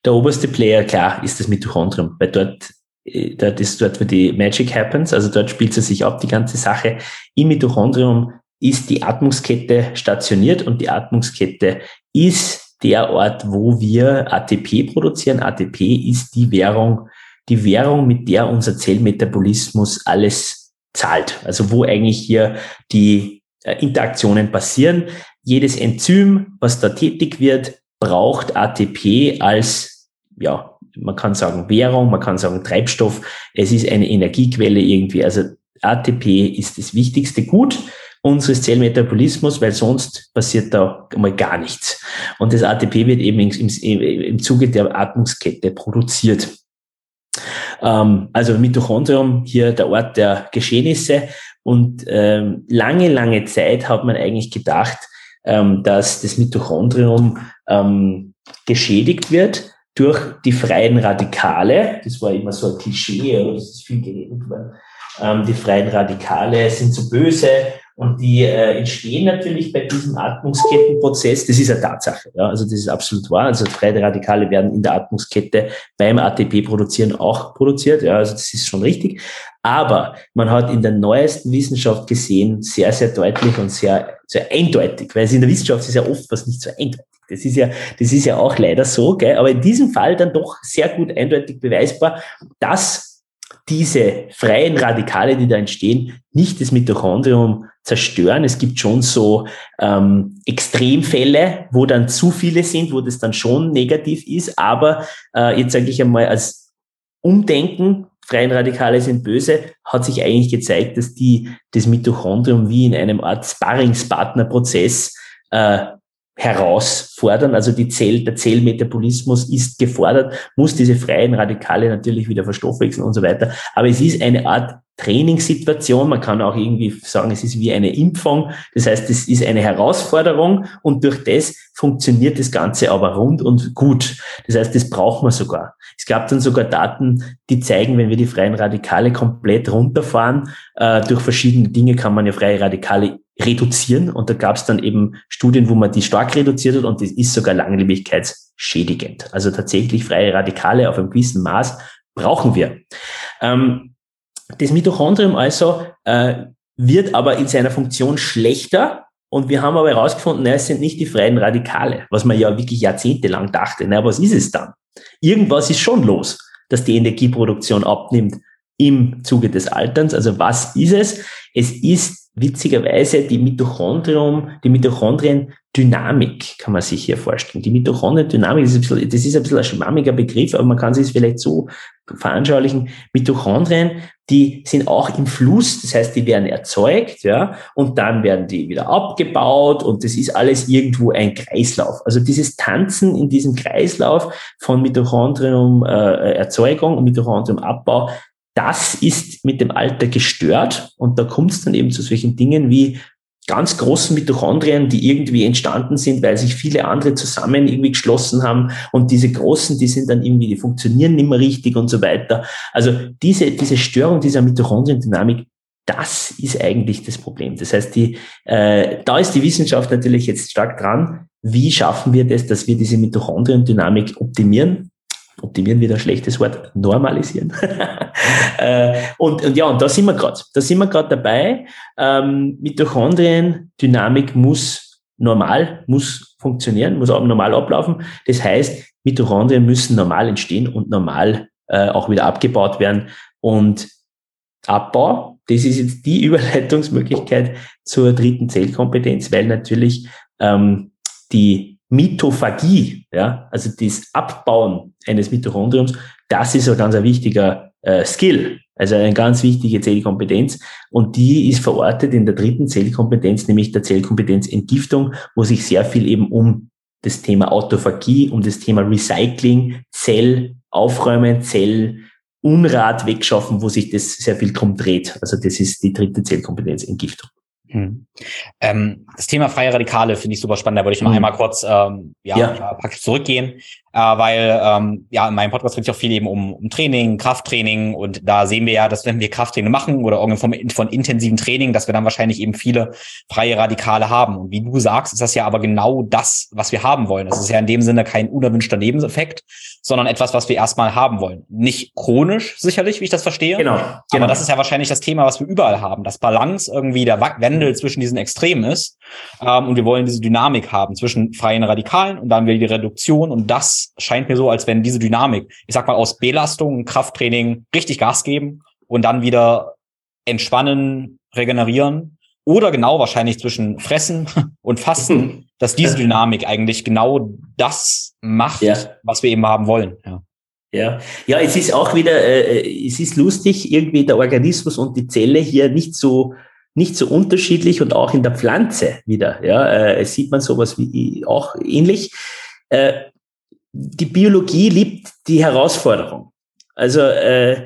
der oberste Player, klar, ist das Mitochondrium, weil dort, dort ist dort, wo die Magic happens, also dort spielt sie sich ab, die ganze Sache. Im Mitochondrium ist die Atmungskette stationiert und die Atmungskette ist der Ort, wo wir ATP produzieren. ATP ist die Währung, die Währung, mit der unser Zellmetabolismus alles zahlt. Also wo eigentlich hier die äh, Interaktionen passieren. Jedes Enzym, was da tätig wird, braucht ATP als ja, man kann sagen Währung, man kann sagen Treibstoff. Es ist eine Energiequelle irgendwie. Also ATP ist das wichtigste Gut. unseres Zellmetabolismus, weil sonst passiert da mal gar nichts. Und das ATP wird eben im, im, im Zuge der Atmungskette produziert. Ähm, also Mitochondrium, hier der Ort der Geschehnisse. Und ähm, lange, lange Zeit hat man eigentlich gedacht, ähm, dass das Mitochondrium ähm, geschädigt wird durch die freien Radikale. Das war immer so ein Klischee, aber das ist viel geredet worden. Ähm, die freien Radikale sind so böse und die äh, entstehen natürlich bei diesem Atmungskettenprozess. Das ist eine Tatsache. Ja? Also das ist absolut wahr. Also freie Radikale werden in der Atmungskette beim ATP-Produzieren auch produziert. Ja, also das ist schon richtig. Aber man hat in der neuesten Wissenschaft gesehen, sehr, sehr deutlich und sehr, sehr eindeutig, weil es in der Wissenschaft ist ja oft was nicht so eindeutig. Das ist ja, das ist ja auch leider so, gell? aber in diesem Fall dann doch sehr gut eindeutig beweisbar, dass diese freien Radikale, die da entstehen, nicht das Mitochondrium zerstören. Es gibt schon so ähm, Extremfälle, wo dann zu viele sind, wo das dann schon negativ ist. Aber äh, jetzt sage ich einmal als Umdenken, freien Radikale sind böse, hat sich eigentlich gezeigt, dass die das Mitochondrium wie in einem Art Sparringspartnerprozess äh, herausfordern. Also die Zell, der Zellmetabolismus ist gefordert, muss diese freien Radikale natürlich wieder verstoffwechseln und so weiter. Aber es ist eine Art Trainingssituation. Man kann auch irgendwie sagen, es ist wie eine Impfung. Das heißt, es ist eine Herausforderung und durch das funktioniert das Ganze aber rund und gut. Das heißt, das braucht man sogar. Es gab dann sogar Daten, die zeigen, wenn wir die freien Radikale komplett runterfahren, äh, durch verschiedene Dinge kann man ja freie Radikale reduzieren. Und da gab es dann eben Studien, wo man die stark reduziert hat und das ist sogar langlebigkeitsschädigend. Also tatsächlich freie Radikale auf einem gewissen Maß brauchen wir. Ähm, das Mitochondrium also äh, wird aber in seiner Funktion schlechter und wir haben aber herausgefunden, es sind nicht die freien Radikale, was man ja wirklich jahrzehntelang dachte. Na, was ist es dann? Irgendwas ist schon los, dass die Energieproduktion abnimmt im Zuge des Alterns. Also was ist es? Es ist witzigerweise die Mitochondrium, die Mitochondrien-Dynamik kann man sich hier vorstellen. Die Mitochondrien-Dynamik, das, ist ein bisschen, das ist ein bisschen ein schwammiger Begriff, aber man kann sich es vielleicht so veranschaulichen. Mitochondrien, die sind auch im Fluss, das heißt, die werden erzeugt, ja, und dann werden die wieder abgebaut und das ist alles irgendwo ein Kreislauf. Also dieses Tanzen in diesem Kreislauf von Mitochondrium-Erzeugung und Mitochondrium-Abbau, das ist mit dem Alter gestört und da kommt es dann eben zu solchen Dingen wie ganz großen Mitochondrien, die irgendwie entstanden sind, weil sich viele andere zusammen irgendwie geschlossen haben und diese großen, die sind dann irgendwie, die funktionieren nicht mehr richtig und so weiter. Also diese, diese Störung dieser Mitochondriendynamik, das ist eigentlich das Problem. Das heißt, die, äh, da ist die Wissenschaft natürlich jetzt stark dran. Wie schaffen wir das, dass wir diese Mitochondriendynamik optimieren? Optimieren wieder ein schlechtes Wort, normalisieren. äh, und, und ja, und da sind wir gerade. Da sind wir gerade dabei. Ähm, Mitochondrien, Dynamik muss normal, muss funktionieren, muss auch normal ablaufen. Das heißt, Mitochondrien müssen normal entstehen und normal äh, auch wieder abgebaut werden. Und Abbau, das ist jetzt die Überleitungsmöglichkeit zur dritten Zellkompetenz, weil natürlich ähm, die Mitophagie, ja, also das Abbauen eines Mitochondriums, das ist ein ganz wichtiger äh, Skill, also eine ganz wichtige Zellkompetenz. Und die ist verortet in der dritten Zellkompetenz, nämlich der Zellkompetenz Entgiftung, wo sich sehr viel eben um das Thema Autophagie, um das Thema Recycling, Zell aufräumen, Zell Unrat wegschaffen, wo sich das sehr viel drum dreht. Also das ist die dritte Zellkompetenz Entgiftung. Hm. Ähm, das Thema freie Radikale finde ich super spannend. Da würde ich noch hm. einmal kurz ähm, ja, ja. praktisch zurückgehen äh, weil ähm, ja in meinem Podcast geht es auch viel eben um, um Training, Krafttraining und da sehen wir ja, dass wenn wir Krafttraining machen oder irgendeine Form von intensiven Training, dass wir dann wahrscheinlich eben viele freie Radikale haben. Und wie du sagst, ist das ja aber genau das, was wir haben wollen. Das ist ja in dem Sinne kein unerwünschter Nebeneffekt, sondern etwas, was wir erstmal haben wollen. Nicht chronisch sicherlich, wie ich das verstehe. Genau. genau. Aber das ist ja wahrscheinlich das Thema, was wir überall haben, dass Balance irgendwie der Wendel zwischen diesen Extremen ist. Ähm, und wir wollen diese Dynamik haben zwischen freien Radikalen und dann wieder die Reduktion und das scheint mir so, als wenn diese Dynamik, ich sag mal, aus Belastung, Krafttraining richtig Gas geben und dann wieder entspannen, regenerieren oder genau wahrscheinlich zwischen Fressen und Fasten, mhm. dass diese Dynamik eigentlich genau das macht, ja. was wir eben haben wollen. Ja. Ja, ja, es ist auch wieder, äh, es ist lustig, irgendwie der Organismus und die Zelle hier nicht so nicht so unterschiedlich und auch in der Pflanze wieder. Ja, äh, sieht man sowas wie auch ähnlich. Äh, die Biologie liebt die Herausforderung. Also äh,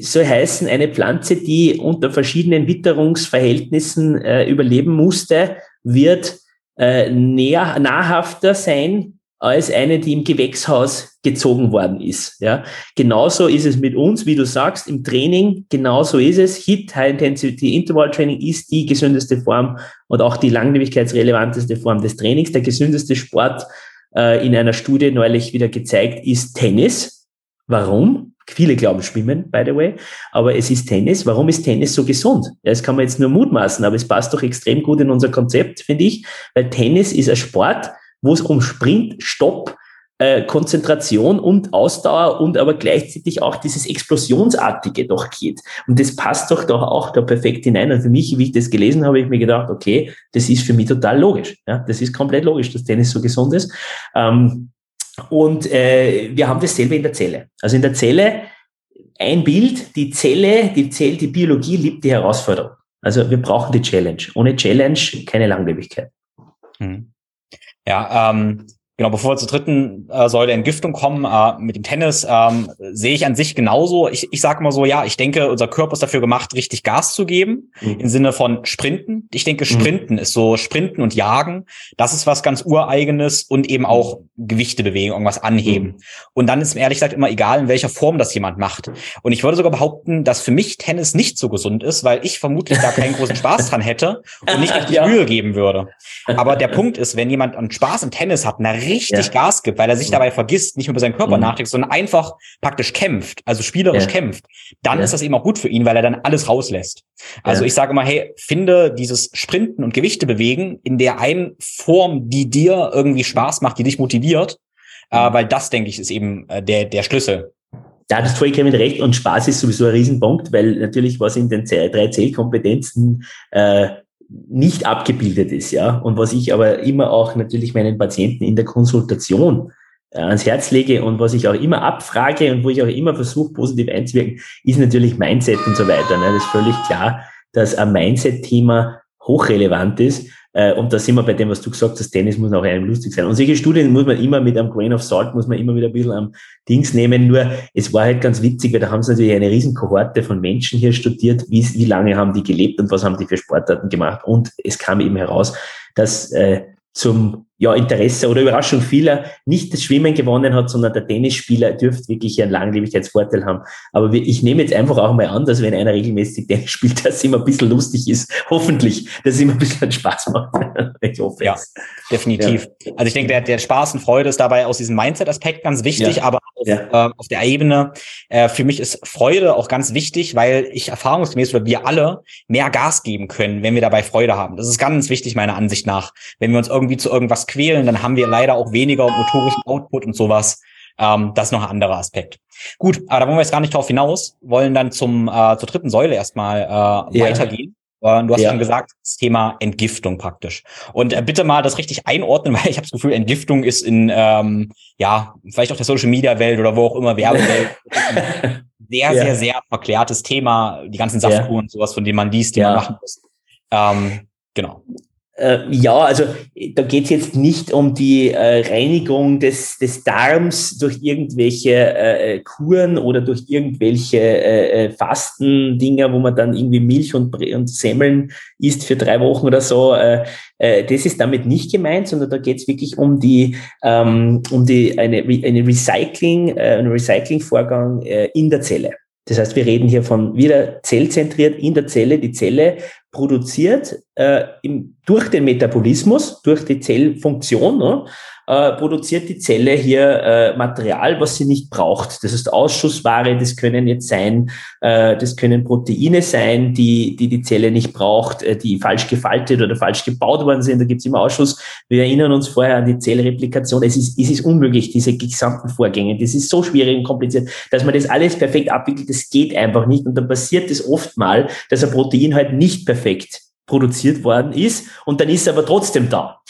soll heißen, eine Pflanze, die unter verschiedenen Witterungsverhältnissen äh, überleben musste, wird äh, näher, nahrhafter sein als eine, die im Gewächshaus gezogen worden ist. Ja, genauso ist es mit uns, wie du sagst, im Training. Genauso ist es. HIT, High Intensity Interval Training, ist die gesündeste Form und auch die langlebigkeitsrelevanteste Form des Trainings. Der gesündeste Sport äh, in einer Studie neulich wieder gezeigt ist Tennis. Warum? Viele glauben Schwimmen, by the way, aber es ist Tennis. Warum ist Tennis so gesund? Ja, das kann man jetzt nur mutmaßen, aber es passt doch extrem gut in unser Konzept, finde ich, weil Tennis ist ein Sport, wo es um Sprint, Stopp, äh, Konzentration und Ausdauer und aber gleichzeitig auch dieses Explosionsartige doch geht. Und das passt doch doch auch da perfekt hinein. Und für mich, wie ich das gelesen habe, habe ich mir gedacht, okay, das ist für mich total logisch. Ja, das ist komplett logisch, dass Tennis so gesund ist. Ähm, und äh, wir haben dasselbe in der Zelle. Also in der Zelle ein Bild, die Zelle, die Zelle, die Biologie liebt die Herausforderung. Also wir brauchen die Challenge. Ohne Challenge keine Langlebigkeit. Hm. Ja, ähm, Genau, bevor wir zur dritten äh, Säule Entgiftung kommen, äh, mit dem Tennis, ähm, sehe ich an sich genauso. Ich, ich sage mal so, ja, ich denke, unser Körper ist dafür gemacht, richtig Gas zu geben, mhm. im Sinne von Sprinten. Ich denke, mhm. Sprinten mhm. ist so Sprinten und Jagen. Das ist was ganz Ureigenes und eben auch Gewichte bewegen, irgendwas anheben. Mhm. Und dann ist mir ehrlich gesagt immer egal, in welcher Form das jemand macht. Und ich würde sogar behaupten, dass für mich Tennis nicht so gesund ist, weil ich vermutlich da keinen großen Spaß dran hätte und nicht richtig ja. Mühe geben würde. Aber der Punkt ist, wenn jemand einen Spaß im Tennis hat, na richtig ja. Gas gibt, weil er sich dabei vergisst, nicht mehr über seinen Körper mhm. nachdenkt, sondern einfach praktisch kämpft, also spielerisch ja. kämpft, dann ja. ist das eben auch gut für ihn, weil er dann alles rauslässt. Also ich sage immer, hey, finde dieses Sprinten und Gewichte bewegen in der einen Form, die dir irgendwie Spaß macht, die dich motiviert, äh, mhm. weil das, denke ich, ist eben äh, der, der Schlüssel. Da hat vollkommen recht und Spaß ist sowieso ein Riesenpunkt, weil natürlich was in den drei Zählkompetenzen äh, nicht abgebildet ist, ja. Und was ich aber immer auch natürlich meinen Patienten in der Konsultation äh, ans Herz lege und was ich auch immer abfrage und wo ich auch immer versuche, positiv einzuwirken, ist natürlich Mindset und so weiter. Ne? Das ist völlig klar, dass ein Mindset-Thema hochrelevant ist. Äh, und da sind wir bei dem, was du gesagt hast, Tennis muss auch einem lustig sein. Und solche Studien muss man immer mit einem Grain of Salt, muss man immer wieder ein bisschen am Dings nehmen. Nur, es war halt ganz witzig, weil da haben sie natürlich eine riesen Kohorte von Menschen hier studiert, wie, wie lange haben die gelebt und was haben die für Sportarten gemacht. Und es kam eben heraus, dass äh, zum ja, Interesse oder Überraschung vieler nicht das Schwimmen gewonnen hat, sondern der Tennisspieler dürfte wirklich einen Langlebigkeitsvorteil haben. Aber ich nehme jetzt einfach auch mal an, dass wenn einer regelmäßig Tennis spielt, dass es immer ein bisschen lustig ist. Hoffentlich, dass es immer ein bisschen Spaß macht. ich hoffe ja, definitiv. Ja. Also ich denke, der, der Spaß und Freude ist dabei aus diesem Mindset-Aspekt ganz wichtig, ja. aber auf, ja. äh, auf der Ebene, äh, für mich ist Freude auch ganz wichtig, weil ich erfahrungsgemäß oder wir alle mehr Gas geben können, wenn wir dabei Freude haben. Das ist ganz wichtig meiner Ansicht nach. Wenn wir uns irgendwie zu irgendwas quälen, dann haben wir leider auch weniger motorischen Output und sowas. Ähm, das ist noch ein anderer Aspekt. Gut, aber da wollen wir jetzt gar nicht drauf hinaus, wollen dann zum äh, zur dritten Säule erstmal äh, ja. weitergehen. Äh, du hast ja. schon gesagt, das Thema Entgiftung praktisch. Und äh, bitte mal das richtig einordnen, weil ich habe das Gefühl, Entgiftung ist in ähm, ja vielleicht auch der Social Media Welt oder wo auch immer Werbewelt sehr, ja. sehr, sehr verklärtes Thema. Die ganzen Saftkuren und sowas, von denen man liest, die man machen muss. Ähm, genau. Äh, ja, also da geht es jetzt nicht um die äh, Reinigung des, des Darms durch irgendwelche äh, Kuren oder durch irgendwelche äh, äh Fastendinger, wo man dann irgendwie Milch und, und Semmeln isst für drei Wochen oder so. Äh, äh, das ist damit nicht gemeint, sondern da geht es wirklich um die ähm, um die eine, eine Recycling, äh, einen Recyclingvorgang äh, in der Zelle. Das heißt, wir reden hier von wieder zellzentriert in der Zelle. Die Zelle produziert äh, im, durch den Metabolismus, durch die Zellfunktion, ne, äh, produziert die Zelle hier äh, Material, was sie nicht braucht. Das ist Ausschussware, das können jetzt sein, äh, das können Proteine sein, die, die die Zelle nicht braucht, äh, die falsch gefaltet oder falsch gebaut worden sind. Da gibt's immer Ausschuss. Wir erinnern uns vorher an die Zellreplikation. Es ist, es ist unmöglich, diese gesamten Vorgänge. Das ist so schwierig und kompliziert, dass man das alles perfekt abwickelt. Das geht einfach nicht. Und dann passiert es oft mal, dass ein Protein halt nicht perfekt produziert worden ist und dann ist er aber trotzdem da.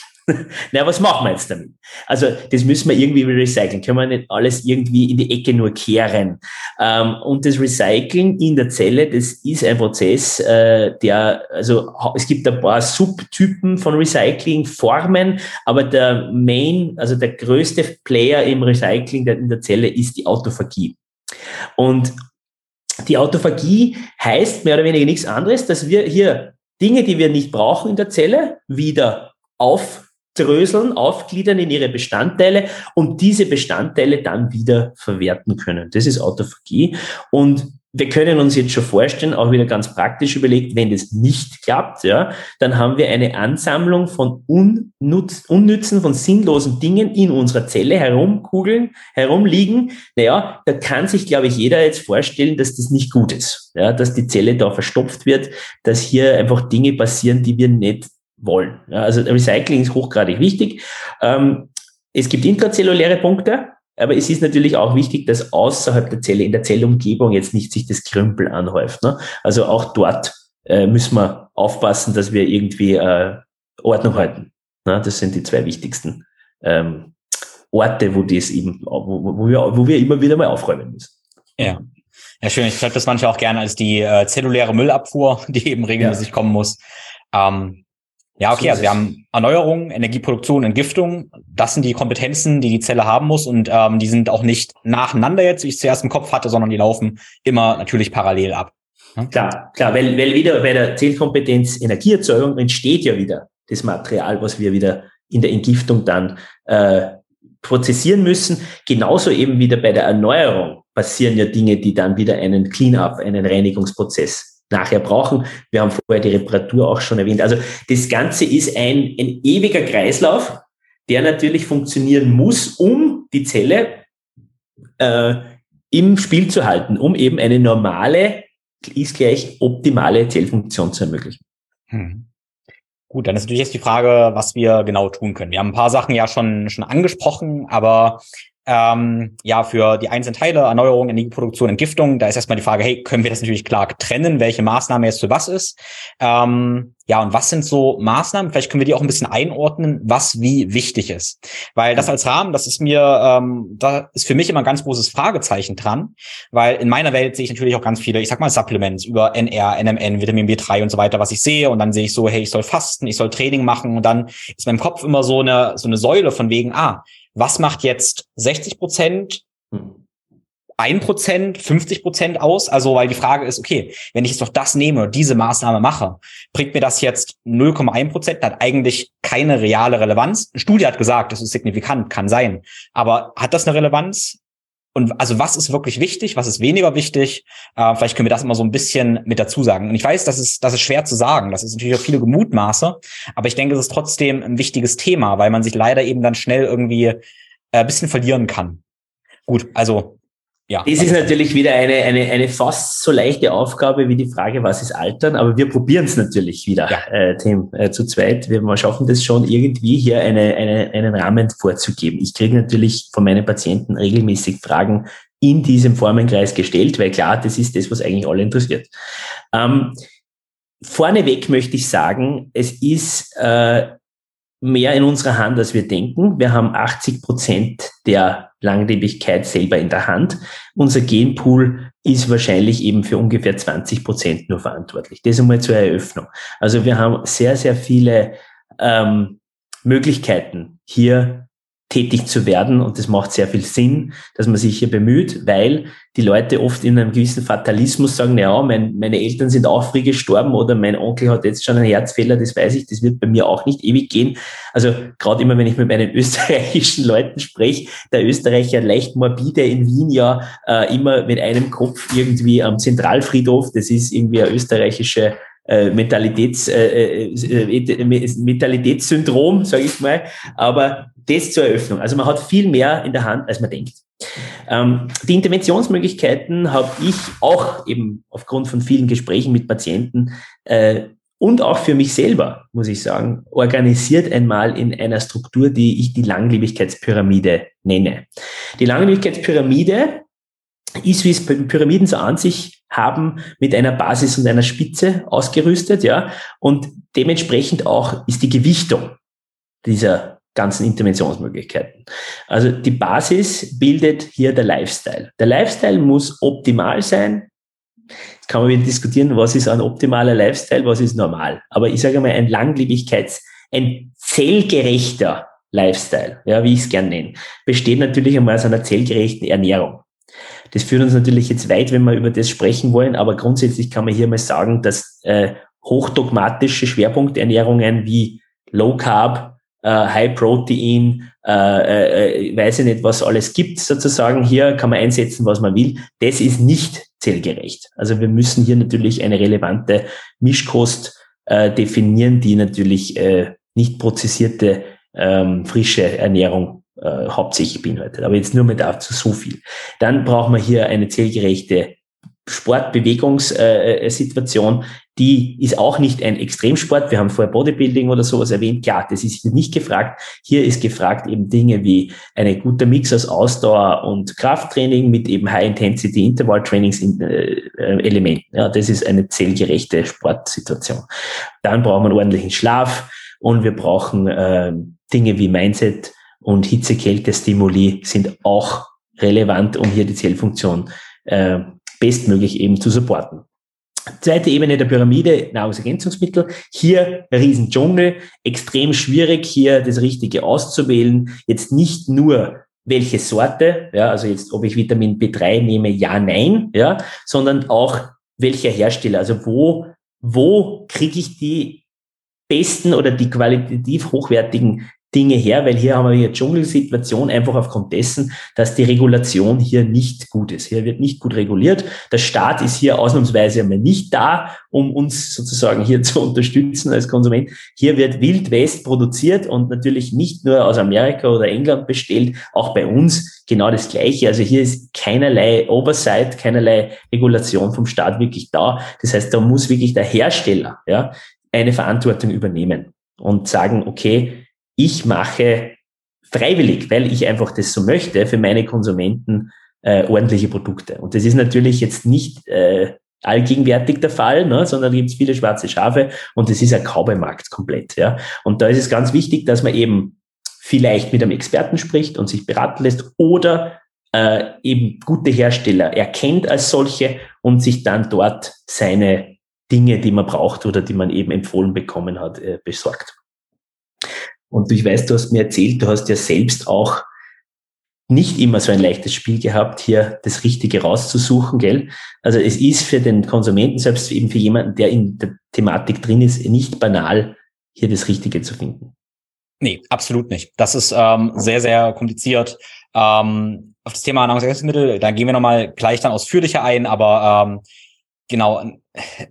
Na, was machen wir jetzt damit? Also das müssen wir irgendwie recyceln. Können wir nicht alles irgendwie in die Ecke nur kehren? Ähm, und das Recyceln in der Zelle, das ist ein Prozess, äh, der, also es gibt ein paar Subtypen von Recyclingformen, aber der Main, also der größte Player im Recycling in der Zelle ist die Autophagie. Und die Autophagie heißt mehr oder weniger nichts anderes, dass wir hier Dinge, die wir nicht brauchen in der Zelle, wieder auf dröseln, aufgliedern in ihre Bestandteile und diese Bestandteile dann wieder verwerten können. Das ist Autophagie. Und wir können uns jetzt schon vorstellen, auch wieder ganz praktisch überlegt, wenn das nicht klappt, ja, dann haben wir eine Ansammlung von unnutz, unnützen, von sinnlosen Dingen in unserer Zelle herumkugeln, herumliegen. Naja, da kann sich, glaube ich, jeder jetzt vorstellen, dass das nicht gut ist, ja, dass die Zelle da verstopft wird, dass hier einfach Dinge passieren, die wir nicht wollen. Ja, also Recycling ist hochgradig wichtig. Ähm, es gibt intrazelluläre Punkte, aber es ist natürlich auch wichtig, dass außerhalb der Zelle, in der Zellumgebung jetzt nicht sich das Krümpel anhäuft. Ne? Also auch dort äh, müssen wir aufpassen, dass wir irgendwie äh, Ordnung halten. Ne? Das sind die zwei wichtigsten ähm, Orte, wo das eben, wo, wo, wir, wo wir immer wieder mal aufräumen müssen. Ja. Ja, schön. Ich schreibe das manchmal auch gerne als die äh, zelluläre Müllabfuhr, die eben regelmäßig ja. kommen muss. Ähm, ja, okay, also wir haben Erneuerung, Energieproduktion, Entgiftung. Das sind die Kompetenzen, die die Zelle haben muss und ähm, die sind auch nicht nacheinander jetzt, wie ich es zuerst im Kopf hatte, sondern die laufen immer natürlich parallel ab. Ja? Klar, klar, weil, weil wieder bei der Zellkompetenz Energieerzeugung entsteht ja wieder das Material, was wir wieder in der Entgiftung dann äh, prozessieren müssen. Genauso eben wieder bei der Erneuerung passieren ja Dinge, die dann wieder einen Clean-up, einen Reinigungsprozess nachher brauchen. Wir haben vorher die Reparatur auch schon erwähnt. Also das Ganze ist ein, ein ewiger Kreislauf, der natürlich funktionieren muss, um die Zelle äh, im Spiel zu halten, um eben eine normale, ist gleich optimale Zellfunktion zu ermöglichen. Hm. Gut, dann ist natürlich jetzt die Frage, was wir genau tun können. Wir haben ein paar Sachen ja schon, schon angesprochen, aber ähm, ja, für die einzelnen Teile, Erneuerung, Energieproduktion, Entgiftung, da ist erstmal die Frage, hey, können wir das natürlich klar trennen, welche Maßnahme jetzt für was ist? Ähm, ja, und was sind so Maßnahmen? Vielleicht können wir die auch ein bisschen einordnen, was wie wichtig ist. Weil das als Rahmen, das ist mir, ähm, da ist für mich immer ein ganz großes Fragezeichen dran, weil in meiner Welt sehe ich natürlich auch ganz viele, ich sag mal, Supplements über NR, NMN, Vitamin B3 und so weiter, was ich sehe. Und dann sehe ich so, hey, ich soll fasten, ich soll Training machen. Und dann ist in meinem Kopf immer so eine, so eine Säule von wegen, ah, was macht jetzt 60 Prozent, 1 Prozent, 50 Prozent aus? Also, weil die Frage ist, okay, wenn ich jetzt doch das nehme diese Maßnahme mache, bringt mir das jetzt 0,1 Prozent, hat eigentlich keine reale Relevanz. Eine Studie hat gesagt, das ist signifikant, kann sein. Aber hat das eine Relevanz? Und also was ist wirklich wichtig, was ist weniger wichtig? Äh, vielleicht können wir das immer so ein bisschen mit dazu sagen. Und ich weiß, das ist, das ist schwer zu sagen. Das ist natürlich auch viele Gemutmaße. Aber ich denke, es ist trotzdem ein wichtiges Thema, weil man sich leider eben dann schnell irgendwie äh, ein bisschen verlieren kann. Gut, also ja. Das ist natürlich wieder eine, eine, eine fast so leichte Aufgabe wie die Frage, was ist Altern, aber wir probieren es natürlich wieder, ja. äh, Tim, äh, zu zweit. Wir mal schaffen das schon irgendwie hier eine, eine, einen Rahmen vorzugeben. Ich kriege natürlich von meinen Patienten regelmäßig Fragen in diesem Formenkreis gestellt, weil klar, das ist das, was eigentlich alle interessiert. Ähm, vorneweg möchte ich sagen, es ist äh, mehr in unserer Hand, als wir denken. Wir haben 80 Prozent der Langlebigkeit selber in der Hand. Unser Genpool ist wahrscheinlich eben für ungefähr 20 Prozent nur verantwortlich. Das einmal zur Eröffnung. Also wir haben sehr, sehr viele ähm, Möglichkeiten, hier tätig zu werden. Und das macht sehr viel Sinn, dass man sich hier bemüht, weil die Leute oft in einem gewissen Fatalismus sagen, ja, mein, meine Eltern sind auch früh gestorben oder mein Onkel hat jetzt schon einen Herzfehler, das weiß ich, das wird bei mir auch nicht ewig gehen. Also gerade immer, wenn ich mit meinen österreichischen Leuten spreche, der Österreicher leicht morbide in Wien ja äh, immer mit einem Kopf irgendwie am Zentralfriedhof, das ist irgendwie eine österreichische äh, Mentalitäts, äh, äh, äh Mentalitätssyndrom, sage ich mal. Aber das zur Eröffnung. Also man hat viel mehr in der Hand, als man denkt. Ähm, die Interventionsmöglichkeiten habe ich auch eben aufgrund von vielen Gesprächen mit Patienten äh, und auch für mich selber, muss ich sagen, organisiert einmal in einer Struktur, die ich die Langlebigkeitspyramide nenne. Die Langlebigkeitspyramide ist, wie es Pyramiden so an sich haben, mit einer Basis und einer Spitze ausgerüstet, ja, und dementsprechend auch ist die Gewichtung dieser ganzen Interventionsmöglichkeiten. Also die Basis bildet hier der Lifestyle. Der Lifestyle muss optimal sein. Jetzt kann man wieder diskutieren, was ist ein optimaler Lifestyle, was ist normal. Aber ich sage mal, ein Langlebigkeits-, ein zellgerechter Lifestyle, ja, wie ich es gern nenne, besteht natürlich einmal aus einer zellgerechten Ernährung. Das führt uns natürlich jetzt weit, wenn wir über das sprechen wollen, aber grundsätzlich kann man hier mal sagen, dass äh, hochdogmatische Schwerpunkternährungen wie Low Carb, äh, High Protein, äh, äh, weiß ich nicht, was alles gibt sozusagen. Hier kann man einsetzen, was man will. Das ist nicht zellgerecht. Also wir müssen hier natürlich eine relevante Mischkost äh, definieren, die natürlich äh, nicht prozessierte ähm, frische Ernährung äh, hauptsächlich beinhaltet. Aber jetzt nur mit dazu so viel. Dann brauchen wir hier eine zellgerechte Sportbewegungssituation, die ist auch nicht ein Extremsport. Wir haben vorher Bodybuilding oder sowas erwähnt. Klar, das ist hier nicht gefragt. Hier ist gefragt eben Dinge wie eine gute Mix aus Ausdauer und Krafttraining mit eben High-Intensity Interval Trainings äh, Elementen. Ja, das ist eine zellgerechte Sportsituation. Dann brauchen wir einen ordentlichen Schlaf und wir brauchen äh, Dinge wie Mindset und Hitze-Kälte-Stimuli sind auch relevant, um hier die Zellfunktion äh, bestmöglich eben zu supporten. Zweite Ebene der Pyramide, Nahrungsergänzungsmittel. Hier Riesendschungel, extrem schwierig, hier das Richtige auszuwählen. Jetzt nicht nur welche Sorte, ja, also jetzt, ob ich Vitamin B3 nehme, ja, nein, ja, sondern auch welcher Hersteller. Also wo, wo kriege ich die besten oder die qualitativ hochwertigen Dinge her, weil hier haben wir eine Dschungelsituation einfach aufgrund dessen, dass die Regulation hier nicht gut ist. Hier wird nicht gut reguliert. Der Staat ist hier ausnahmsweise einmal nicht da, um uns sozusagen hier zu unterstützen als Konsument. Hier wird Wild West produziert und natürlich nicht nur aus Amerika oder England bestellt, auch bei uns genau das Gleiche. Also hier ist keinerlei Oversight, keinerlei Regulation vom Staat wirklich da. Das heißt, da muss wirklich der Hersteller, ja, eine Verantwortung übernehmen und sagen, okay, ich mache freiwillig, weil ich einfach das so möchte, für meine Konsumenten äh, ordentliche Produkte. Und das ist natürlich jetzt nicht äh, allgegenwärtig der Fall, ne, sondern gibt es viele schwarze Schafe und das ist ein Cowboy-Markt komplett. Ja. Und da ist es ganz wichtig, dass man eben vielleicht mit einem Experten spricht und sich beraten lässt oder äh, eben gute Hersteller erkennt als solche und sich dann dort seine Dinge, die man braucht oder die man eben empfohlen bekommen hat, äh, besorgt. Und ich weiß, du hast mir erzählt, du hast ja selbst auch nicht immer so ein leichtes Spiel gehabt, hier das Richtige rauszusuchen, gell? Also es ist für den Konsumenten, selbst eben für jemanden, der in der Thematik drin ist, nicht banal, hier das Richtige zu finden. Nee, absolut nicht. Das ist ähm, sehr, sehr kompliziert. Ähm, auf das Thema Nahrungsergänzungsmittel, da gehen wir nochmal gleich dann ausführlicher ein, aber ähm, genau,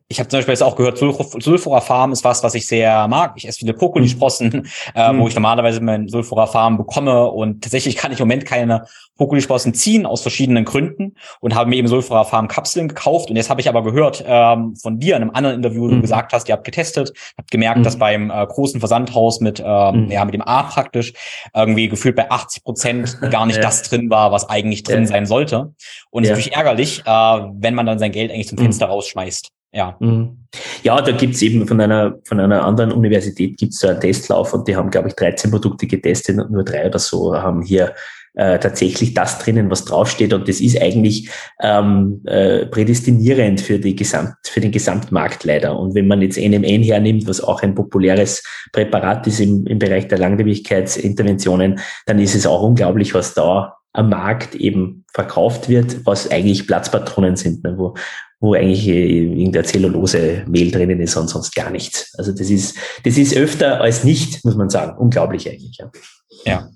ich habe zum Beispiel jetzt auch gehört, Sulforafarm ist was, was ich sehr mag. Ich esse viele Brokkoli-Sprossen, mhm. äh, wo ich normalerweise mein Sulforafarm bekomme. Und tatsächlich kann ich im Moment keine Brokkoli-Sprossen ziehen, aus verschiedenen Gründen. Und habe mir eben Sulforafarm-Kapseln gekauft. Und jetzt habe ich aber gehört ähm, von dir in einem anderen Interview, mhm. du gesagt hast, ihr habt getestet, habt gemerkt, mhm. dass beim äh, großen Versandhaus mit, ähm, mhm. ja, mit dem A praktisch irgendwie gefühlt bei 80 Prozent gar nicht ja. das drin war, was eigentlich drin ja. sein sollte. Und es ja. ist natürlich ärgerlich, äh, wenn man dann sein Geld eigentlich zum mhm. Fenster rausschmeißt. Ja. Mhm. Ja, da gibt's eben von einer, von einer anderen Universität gibt's so einen Testlauf und die haben, glaube ich, 13 Produkte getestet und nur drei oder so haben hier äh, tatsächlich das drinnen, was draufsteht. Und das ist eigentlich ähm, äh, prädestinierend für, die Gesamt, für den Gesamtmarkt leider. Und wenn man jetzt NMN hernimmt, was auch ein populäres Präparat ist im, im Bereich der Langlebigkeitsinterventionen, dann ist es auch unglaublich, was da am Markt eben verkauft wird, was eigentlich Platzpatronen sind, ne, wo, wo eigentlich äh, irgendein Zellulose-Mehl drinnen ist und sonst gar nichts. Also das ist, das ist öfter als nicht, muss man sagen. Unglaublich eigentlich. Ja. ja.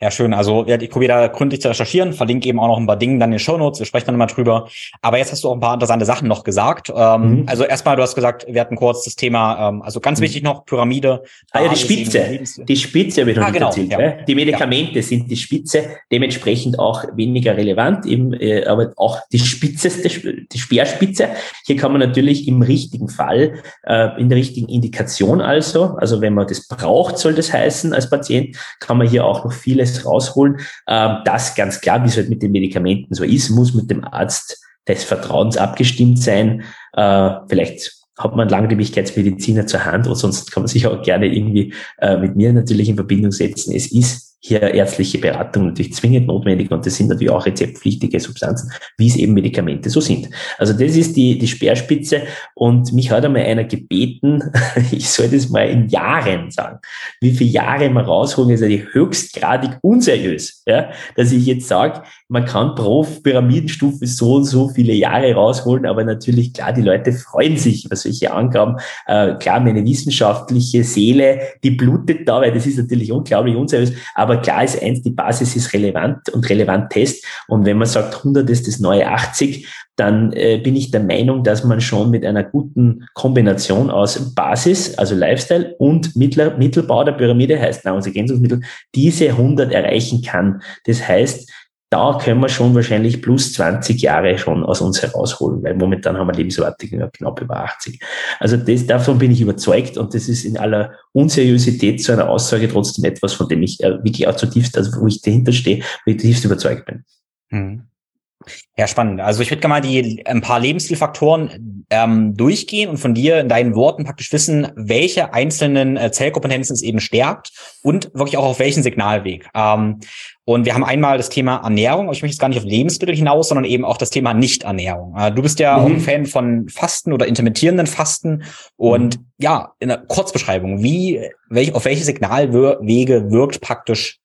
Ja, schön. Also ich probiere da gründlich zu recherchieren, verlinke eben auch noch ein paar Dinge dann in den Show Notes. Wir sprechen dann mal drüber. Aber jetzt hast du auch ein paar interessante Sachen noch gesagt. Ähm, mhm. Also erstmal, du hast gesagt, wir hatten kurz das Thema, ähm, also ganz mhm. wichtig noch, Pyramide. Ah ja, die Spitze. Die Spitze ich noch ah, genau, erzählt. Ja. Ne? Die Medikamente ja. sind die Spitze, dementsprechend auch weniger relevant, eben, äh, aber auch die spitzeste, die Speerspitze. Hier kann man natürlich im richtigen Fall, äh, in der richtigen Indikation also, also wenn man das braucht, soll das heißen, als Patient, kann man hier auch noch vieles rausholen. Ähm, das ganz klar, wie es halt mit den Medikamenten so ist, muss mit dem Arzt des Vertrauens abgestimmt sein. Äh, vielleicht hat man Langlebigkeitsmediziner zur Hand und sonst kann man sich auch gerne irgendwie äh, mit mir natürlich in Verbindung setzen. Es ist hier ärztliche Beratung natürlich zwingend notwendig und das sind natürlich auch rezeptpflichtige Substanzen, wie es eben Medikamente so sind. Also das ist die, die Speerspitze und mich hat einmal einer gebeten, ich soll das mal in Jahren sagen, wie viele Jahre man rausholen, ist ja höchstgradig unseriös, ja, dass ich jetzt sage, man kann pro Pyramidenstufe so und so viele Jahre rausholen, aber natürlich, klar, die Leute freuen sich über solche Angaben. Äh, klar, meine wissenschaftliche Seele, die blutet da, weil das ist natürlich unglaublich unseriös, aber klar ist eins, die Basis ist relevant und relevant Test. Und wenn man sagt, 100 ist das neue 80, dann äh, bin ich der Meinung, dass man schon mit einer guten Kombination aus Basis, also Lifestyle und Mittler, Mittelbau der Pyramide, heißt Nahrungsergänzungsmittel, diese 100 erreichen kann. Das heißt, da können wir schon wahrscheinlich plus 20 Jahre schon aus uns herausholen, weil momentan haben wir Lebenserwartung knapp über 80. Also das, davon bin ich überzeugt und das ist in aller Unseriosität zu einer Aussage trotzdem etwas, von dem ich äh, wirklich auch zutiefst, also wo ich dahinter stehe, wo ich zutiefst überzeugt bin. Hm. Ja, spannend. Also ich würde gerne mal die ein paar Lebensstilfaktoren ähm, durchgehen und von dir in deinen Worten praktisch wissen, welche einzelnen äh, Zellkompetenzen es eben stärkt und wirklich auch auf welchen Signalweg. Ähm, und wir haben einmal das Thema Ernährung, aber ich möchte jetzt gar nicht auf Lebensmittel hinaus, sondern eben auch das Thema Nichternährung. Äh, du bist ja mhm. auch ein Fan von Fasten oder intermittierenden Fasten. Und mhm. ja, in der Kurzbeschreibung, wie, welch, auf welche Signalwege wirkt praktisch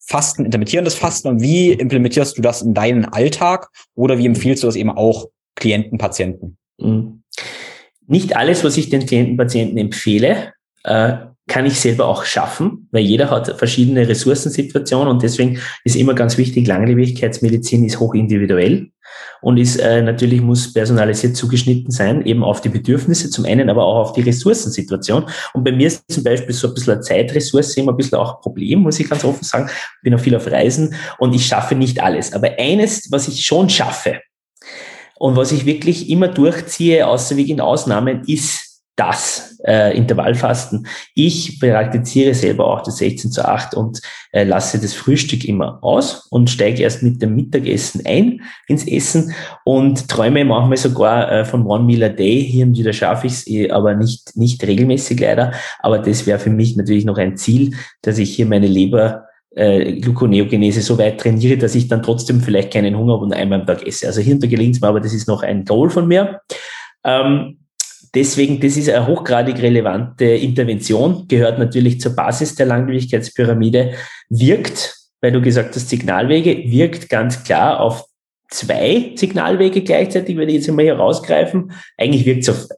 Fasten, intermittierendes Fasten und wie implementierst du das in deinen Alltag oder wie empfiehlst du das eben auch Klienten, Patienten? Mhm. Nicht alles, was ich den Klienten, Patienten empfehle, äh, kann ich selber auch schaffen, weil jeder hat verschiedene Ressourcensituationen und deswegen ist immer ganz wichtig, Langlebigkeitsmedizin ist hoch individuell und ist äh, natürlich muss personalisiert zugeschnitten sein, eben auf die Bedürfnisse zum einen, aber auch auf die Ressourcensituation. Und bei mir ist zum Beispiel so ein bisschen eine Zeitressource immer ein bisschen auch ein Problem, muss ich ganz offen sagen. Ich bin auch viel auf Reisen und ich schaffe nicht alles. Aber eines, was ich schon schaffe und was ich wirklich immer durchziehe, außer wie in Ausnahmen, ist das äh, Intervallfasten. Ich praktiziere selber auch das 16 zu 8 und äh, lasse das Frühstück immer aus und steige erst mit dem Mittagessen ein ins Essen und träume manchmal sogar äh, von One Meal a Day. Hier und wieder schaffe ich es, eh, aber nicht, nicht regelmäßig leider. Aber das wäre für mich natürlich noch ein Ziel, dass ich hier meine Leber äh, Gluconeogenese so weit trainiere, dass ich dann trotzdem vielleicht keinen Hunger habe und einmal am Tag esse. Also hier und da gelingt es mir, aber das ist noch ein Goal von mir. Ähm, Deswegen, das ist eine hochgradig relevante Intervention, gehört natürlich zur Basis der Langlebigkeitspyramide, wirkt, weil du gesagt hast, Signalwege, wirkt ganz klar auf zwei Signalwege gleichzeitig, wenn ich jetzt einmal hier rausgreifen. Eigentlich wirkt es auf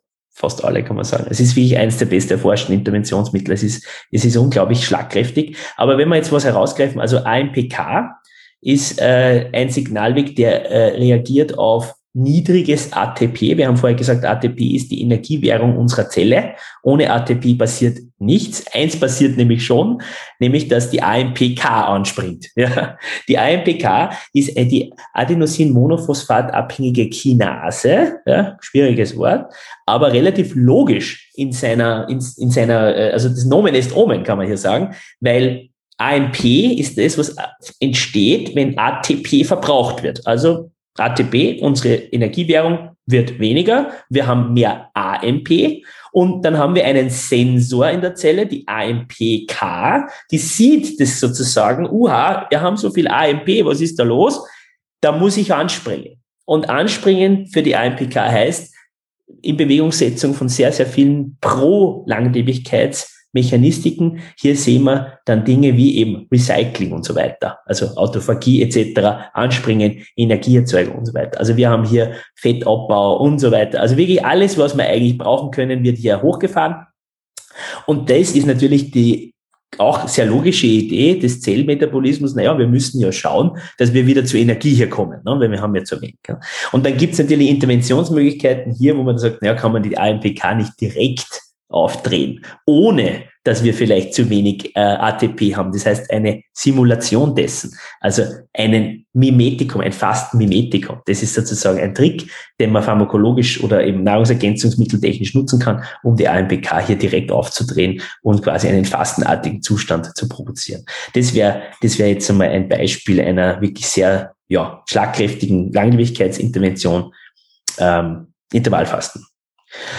fast alle, kann man sagen. Es ist wie eins der best erforschten Interventionsmittel. Es ist, es ist unglaublich schlagkräftig. Aber wenn wir jetzt was herausgreifen, also AMPK ist äh, ein Signalweg, der äh, reagiert auf niedriges ATP. Wir haben vorher gesagt, ATP ist die Energiewährung unserer Zelle. Ohne ATP passiert nichts. Eins passiert nämlich schon, nämlich dass die AMPK anspringt. Ja. Die AMPK ist äh, die Adenosin-Monophosphat-abhängige Kinase, ja, schwieriges Wort, aber relativ logisch in seiner, in, in seiner, äh, also das Nomen ist Omen, kann man hier sagen, weil AMP ist das, was entsteht, wenn ATP verbraucht wird. Also ATP, unsere Energiewährung, wird weniger. Wir haben mehr AMP und dann haben wir einen Sensor in der Zelle, die AMPK, die sieht das sozusagen, uha, wir haben so viel AMP, was ist da los? Da muss ich anspringen. Und anspringen für die AMPK heißt, in Bewegungssetzung von sehr, sehr vielen Pro-Langlebigkeits- Mechanistiken. Hier sehen wir dann Dinge wie eben Recycling und so weiter, also Autophagie etc., Anspringen, Energieerzeugung und so weiter. Also wir haben hier Fettabbau und so weiter. Also wirklich alles, was wir eigentlich brauchen können, wird hier hochgefahren. Und das ist natürlich die auch sehr logische Idee des Zellmetabolismus, naja, wir müssen ja schauen, dass wir wieder zur Energie hier kommen, ne, weil wir haben ja zu wenig. Ja. Und dann gibt es natürlich Interventionsmöglichkeiten hier, wo man sagt, naja, kann man die AMPK nicht direkt aufdrehen, ohne dass wir vielleicht zu wenig äh, ATP haben. Das heißt, eine Simulation dessen, also einen Mimetikum, ein Fastenmimetikum. Das ist sozusagen ein Trick, den man pharmakologisch oder eben nahrungsergänzungsmitteltechnisch nutzen kann, um die AMPK hier direkt aufzudrehen und quasi einen fastenartigen Zustand zu provozieren. Das wäre das wäre jetzt einmal ein Beispiel einer wirklich sehr ja, schlagkräftigen Langlebigkeitsintervention, ähm, Intervallfasten.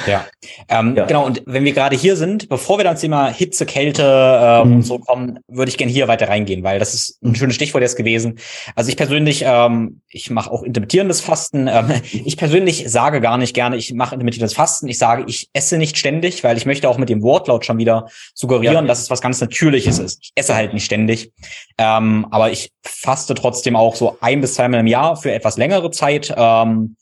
Ja. Ähm, ja. genau. Und wenn wir gerade hier sind, bevor wir dann zum Thema Hitze, Kälte äh, mhm. und so kommen, würde ich gerne hier weiter reingehen, weil das ist ein mhm. schönes Stichwort jetzt gewesen. Also ich persönlich, ähm, ich mache auch intermittierendes Fasten. Ähm, ich persönlich sage gar nicht gerne, ich mache intermittierendes Fasten. Ich sage, ich esse nicht ständig, weil ich möchte auch mit dem Wortlaut schon wieder suggerieren, ja. dass es was ganz Natürliches ist. Ich esse halt nicht ständig. Ähm, aber ich faste trotzdem auch so ein bis zweimal im Jahr für etwas längere Zeit. Ähm,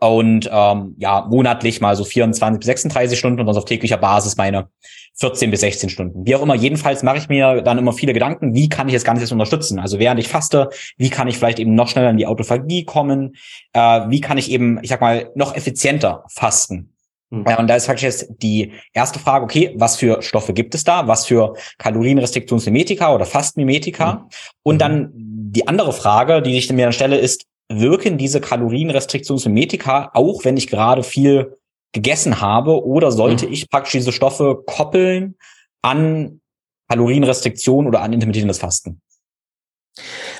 und ähm, ja, monatlich mal so 24 bis 36 Stunden und sonst auf täglicher Basis meine 14 bis 16 Stunden. Wie auch immer, jedenfalls mache ich mir dann immer viele Gedanken, wie kann ich das Ganze jetzt unterstützen? Also während ich faste, wie kann ich vielleicht eben noch schneller in die Autophagie kommen? Äh, wie kann ich eben, ich sag mal, noch effizienter fasten? Mhm. Ja, und da ist faktisch jetzt die erste Frage, okay, was für Stoffe gibt es da? Was für Kalorienrestriktionsmimetika oder Fastenmimetika? Mhm. Und dann die andere Frage, die ich mir dann stelle, ist, wirken diese Kalorienrestriktionsmimetika auch, wenn ich gerade viel gegessen habe, oder sollte mhm. ich praktisch diese Stoffe koppeln an Kalorienrestriktion oder an intermittierendes Fasten?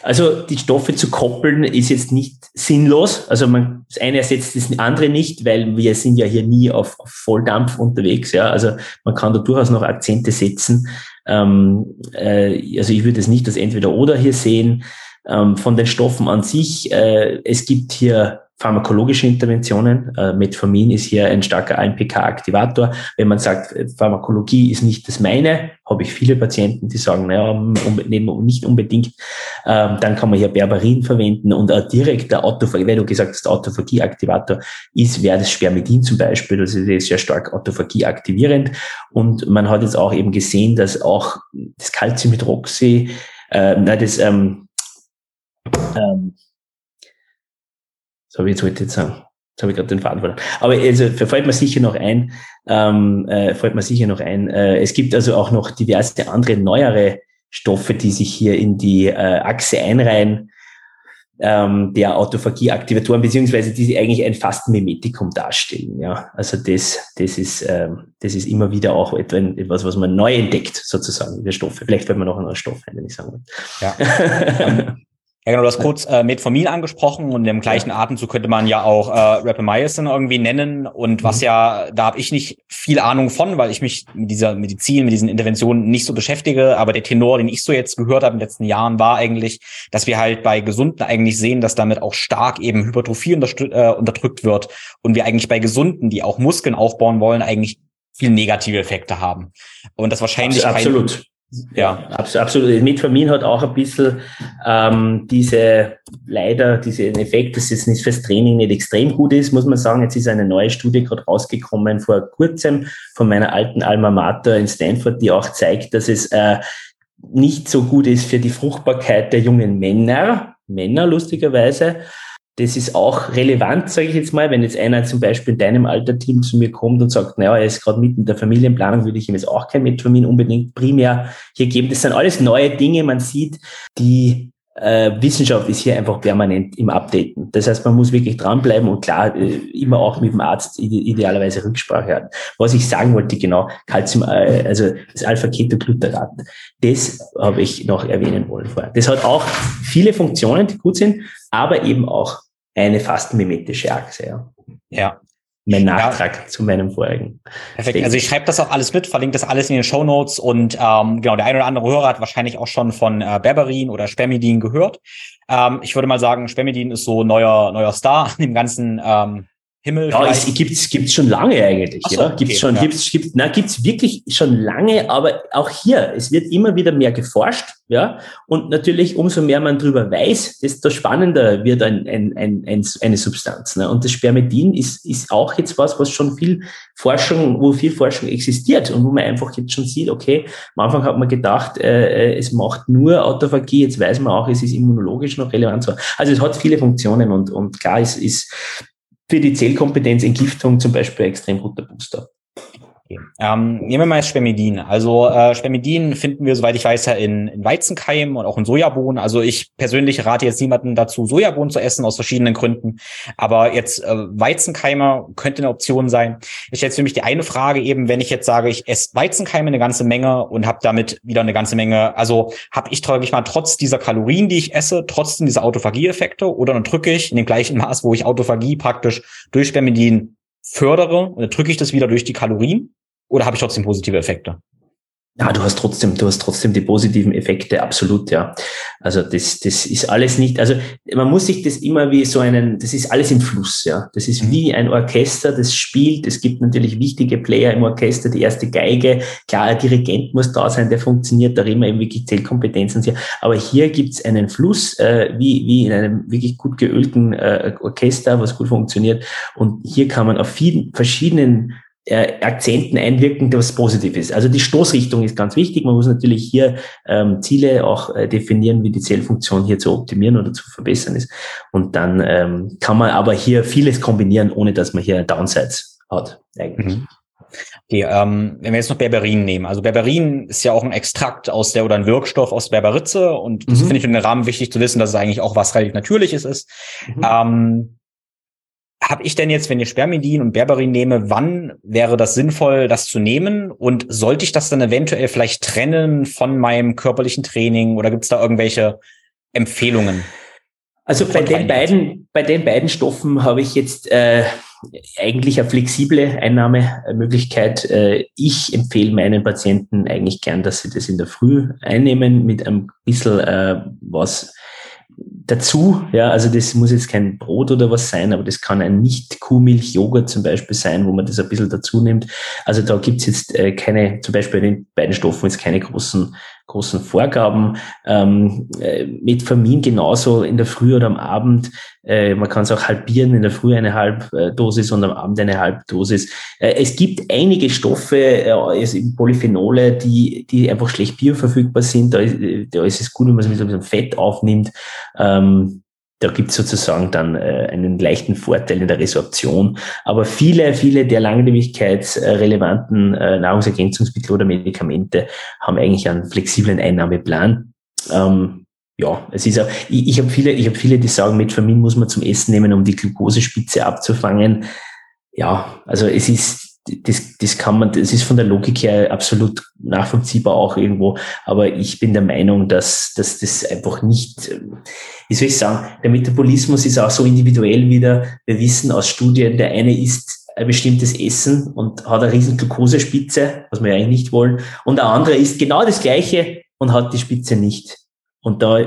Also die Stoffe zu koppeln ist jetzt nicht sinnlos. Also man, das eine ersetzt das andere nicht, weil wir sind ja hier nie auf, auf Volldampf unterwegs. Ja, also man kann da durchaus noch Akzente setzen. Ähm, äh, also ich würde es nicht als entweder oder hier sehen ähm, von den Stoffen an sich. Äh, es gibt hier pharmakologische Interventionen. Äh, Metformin ist hier ein starker AMPK-Aktivator. Wenn man sagt, äh, Pharmakologie ist nicht das meine, habe ich viele Patienten, die sagen, naja, um, nicht unbedingt. Ähm, dann kann man hier Berberin verwenden und auch direkt der Autophagie, wenn du gesagt hast, Autophagie-Aktivator ist, wäre das Spermidin zum Beispiel, das ist sehr stark Autophagie aktivierend. Und man hat jetzt auch eben gesehen, dass auch das Calciumhydroxy, äh, nein, das, ähm, ähm, so, wie jetzt wollte ich jetzt sagen. Jetzt habe ich gerade den Faden verloren. Aber also fällt mir sicher noch ein, ähm, äh, fällt mir sicher noch ein. Äh, es gibt also auch noch diverse andere neuere Stoffe, die sich hier in die äh, Achse einreihen, ähm, der Autophagie-Aktivatoren, beziehungsweise die sie eigentlich ein Fastenmimetikum darstellen. Ja, also das, das ist, ähm, das ist immer wieder auch etwas, was man neu entdeckt, sozusagen, der Stoffe. Vielleicht fällt man noch einen Stoff ein, wenn ich sagen will. Ja. Ja, genau, du hast kurz äh, Metformin angesprochen und im gleichen ja. Atemzug könnte man ja auch äh, Rapamycin irgendwie nennen und was mhm. ja, da habe ich nicht viel Ahnung von, weil ich mich mit dieser Medizin, mit diesen Interventionen nicht so beschäftige, aber der Tenor, den ich so jetzt gehört habe in den letzten Jahren, war eigentlich, dass wir halt bei Gesunden eigentlich sehen, dass damit auch stark eben Hypertrophie äh, unterdrückt wird und wir eigentlich bei Gesunden, die auch Muskeln aufbauen wollen, eigentlich viel negative Effekte haben. Und das wahrscheinlich absolut. Ja, absolut. Metformin hat auch ein bisschen ähm, diese, leider diesen Effekt, dass es nicht fürs Training nicht extrem gut ist, muss man sagen. Jetzt ist eine neue Studie gerade rausgekommen vor kurzem von meiner alten Alma Mater in Stanford, die auch zeigt, dass es äh, nicht so gut ist für die Fruchtbarkeit der jungen Männer, Männer lustigerweise, das ist auch relevant, sage ich jetzt mal, wenn jetzt einer zum Beispiel in deinem Alterteam zu mir kommt und sagt, naja, er ist gerade mitten in der Familienplanung, würde ich ihm jetzt auch kein Metformin unbedingt primär hier geben. Das sind alles neue Dinge, man sieht, die äh, Wissenschaft ist hier einfach permanent im Updaten. Das heißt, man muss wirklich dranbleiben und klar, äh, immer auch mit dem Arzt ide idealerweise Rücksprache halten. Was ich sagen wollte, genau, Calcium, äh, also das Alpha-Ketoglutarat, das habe ich noch erwähnen wollen vorher. Das hat auch viele Funktionen, die gut sind, aber eben auch eine fast mimetische Achse. Ja. ja mein Nachtrag ja. zu meinem vorigen. Perfekt. Also ich schreibe das auch alles mit, verlinke das alles in den Show Notes und ähm, genau, der ein oder andere Hörer hat wahrscheinlich auch schon von äh, Berberin oder Spermidin gehört. Ähm, ich würde mal sagen, Spermidin ist so neuer neuer Star an dem ganzen ähm, Himmel. Ja, es gibt's gibt's schon lange eigentlich. So, ja? Gibt's okay, schon, ja. gibt's, gibt's, na, gibt's wirklich schon lange, aber auch hier, es wird immer wieder mehr geforscht, ja. Und natürlich, umso mehr man drüber weiß, desto spannender wird ein, ein, ein, ein eine Substanz. Ne? Und das Spermidin ist, ist auch jetzt was, was schon viel Forschung, wo viel Forschung existiert und wo man einfach jetzt schon sieht, okay, am Anfang hat man gedacht, äh, äh es macht nur Autophagie, jetzt weiß man auch, es ist immunologisch noch relevant. Also es hat viele Funktionen und, und klar, es ist für die Zellkompetenz Entgiftung zum Beispiel ein extrem guter Booster. Okay. Ähm, nehmen wir mal Spermidin. Also äh, Spermidin finden wir, soweit ich weiß, ja in, in Weizenkeimen und auch in Sojabohnen. Also ich persönlich rate jetzt niemanden dazu, Sojabohnen zu essen, aus verschiedenen Gründen. Aber jetzt äh, Weizenkeime könnte eine Option sein. Ich stelle für mich die eine Frage eben, wenn ich jetzt sage, ich esse Weizenkeime eine ganze Menge und habe damit wieder eine ganze Menge, also habe ich, ich mal, trotz dieser Kalorien, die ich esse, trotzdem diese Autophagie-Effekte oder dann drücke ich in dem gleichen Maß, wo ich Autophagie praktisch durch Spermidin fördere, drücke ich das wieder durch die Kalorien oder habe ich trotzdem positive Effekte? Ja, du hast trotzdem, du hast trotzdem die positiven Effekte, absolut, ja. Also das, das ist alles nicht, also man muss sich das immer wie so einen, das ist alles im Fluss, ja. Das ist mhm. wie ein Orchester, das spielt. Es gibt natürlich wichtige Player im Orchester, die erste Geige. Klar, ein Dirigent muss da sein, der funktioniert, da reden wir eben wirklich Zählkompetenzen. Aber hier gibt's einen Fluss, äh, wie, wie in einem wirklich gut geölten äh, Orchester, was gut funktioniert. Und hier kann man auf vielen verschiedenen äh, Akzenten einwirken, was positiv ist. Also die Stoßrichtung ist ganz wichtig. Man muss natürlich hier ähm, Ziele auch äh, definieren, wie die Zellfunktion hier zu optimieren oder zu verbessern ist. Und dann ähm, kann man aber hier vieles kombinieren, ohne dass man hier Downsides hat eigentlich. Mhm. Okay, ähm, wenn wir jetzt noch Berberin nehmen. Also Berberin ist ja auch ein Extrakt aus der oder ein Wirkstoff aus Berberitze und das mhm. finde ich in dem Rahmen wichtig zu wissen, dass es eigentlich auch was relativ Natürliches ist. Mhm. Ähm, habe ich denn jetzt, wenn ich Spermidin und Berberin nehme, wann wäre das sinnvoll, das zu nehmen? Und sollte ich das dann eventuell vielleicht trennen von meinem körperlichen Training oder gibt es da irgendwelche Empfehlungen? Also bei den beiden, bei den beiden Stoffen habe ich jetzt äh, eigentlich eine flexible Einnahmemöglichkeit. Äh, ich empfehle meinen Patienten eigentlich gern, dass sie das in der Früh einnehmen mit ein bisschen äh, was dazu, ja, also das muss jetzt kein Brot oder was sein, aber das kann ein Nicht-Kuhmilch-Joghurt zum Beispiel sein, wo man das ein bisschen dazu nimmt. Also da gibt's jetzt äh, keine, zum Beispiel in den beiden Stoffen jetzt keine großen großen Vorgaben. Ähm, äh, Metformin genauso in der Früh oder am Abend. Äh, man kann es auch halbieren, in der Früh eine Halbdosis und am Abend eine Halbdosis. Äh, es gibt einige Stoffe, äh, Polyphenole, die, die einfach schlecht bioverfügbar sind. Da ist, da ist es gut, wenn man es mit so ein bisschen Fett aufnimmt. Ähm, da gibt es sozusagen dann äh, einen leichten Vorteil in der Resorption. Aber viele, viele der langlebigkeitsrelevanten äh, Nahrungsergänzungsmittel oder Medikamente haben eigentlich einen flexiblen Einnahmeplan. Ähm, ja, es ist auch, ich, ich habe viele, ich viele, die sagen, Metformin muss man zum Essen nehmen, um die Glukosespitze abzufangen. Ja, also es ist das, das kann man, das ist von der Logik her absolut nachvollziehbar auch irgendwo, aber ich bin der Meinung, dass, dass das einfach nicht, wie soll ich sagen, der Metabolismus ist auch so individuell wieder. Wir wissen aus Studien, der eine isst ein bestimmtes Essen und hat eine riesen Glukosespitze, was wir eigentlich nicht wollen, und der andere isst genau das Gleiche und hat die Spitze nicht. Und da,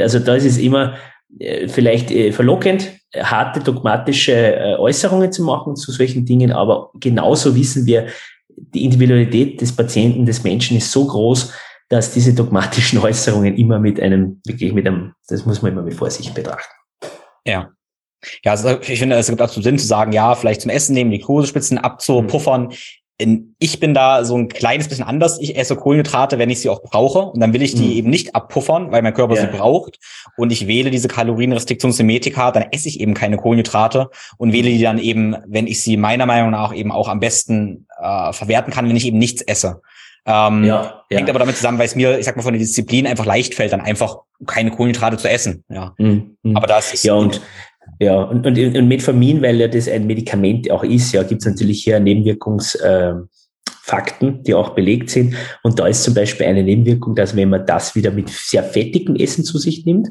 also da ist es immer äh, vielleicht äh, verlockend, harte dogmatische äh, Äußerungen zu machen zu solchen Dingen, aber genauso wissen wir, die Individualität des Patienten, des Menschen ist so groß, dass diese dogmatischen Äußerungen immer mit einem, wirklich mit einem, das muss man immer mit Vorsicht betrachten. Ja. Ja, also ich finde, es gibt absolut Sinn zu sagen, ja, vielleicht zum Essen nehmen, die Kosespitzen abzupuffern. Mhm ich bin da so ein kleines bisschen anders. Ich esse Kohlenhydrate, wenn ich sie auch brauche. Und dann will ich die mhm. eben nicht abpuffern, weil mein Körper ja. sie braucht. Und ich wähle diese Kalorienrestriktionssemitika, dann esse ich eben keine Kohlenhydrate und wähle die dann eben, wenn ich sie meiner Meinung nach eben auch am besten äh, verwerten kann, wenn ich eben nichts esse. Ähm, ja, ja. Hängt aber damit zusammen, weil es mir, ich sag mal, von der Disziplin einfach leicht fällt, dann einfach keine Kohlenhydrate zu essen. Ja. Mhm. Aber das ist. Ja, und ja, und, und, und Metformin, weil ja das ein Medikament auch ist, ja, gibt es natürlich hier Nebenwirkungsfakten, äh, die auch belegt sind. Und da ist zum Beispiel eine Nebenwirkung, dass wenn man das wieder mit sehr fettigem Essen zu sich nimmt,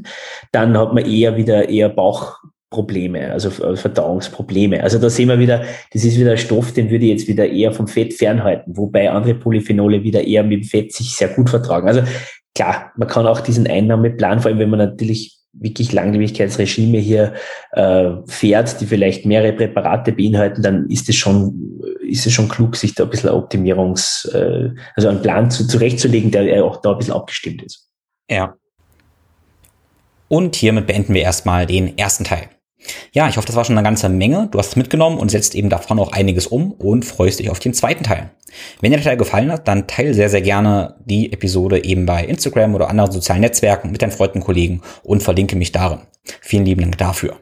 dann hat man eher wieder eher Bauchprobleme, also Verdauungsprobleme. Also da sehen wir wieder, das ist wieder ein Stoff, den würde ich jetzt wieder eher vom Fett fernhalten, wobei andere Polyphenole wieder eher mit dem Fett sich sehr gut vertragen. Also klar, man kann auch diesen Einnahmeplan, vor allem wenn man natürlich wirklich Langlebigkeitsregime hier äh, fährt, die vielleicht mehrere Präparate beinhalten, dann ist es schon, ist es schon klug, sich da ein bisschen Optimierungs, äh, also einen Plan zu, zurechtzulegen, der auch da ein bisschen abgestimmt ist. Ja. Und hiermit beenden wir erstmal den ersten Teil. Ja, ich hoffe, das war schon eine ganze Menge. Du hast es mitgenommen und setzt eben davon auch einiges um und freust dich auf den zweiten Teil. Wenn dir der Teil gefallen hat, dann teile sehr, sehr gerne die Episode eben bei Instagram oder anderen sozialen Netzwerken mit deinen Freunden und Kollegen und verlinke mich darin. Vielen lieben Dank dafür.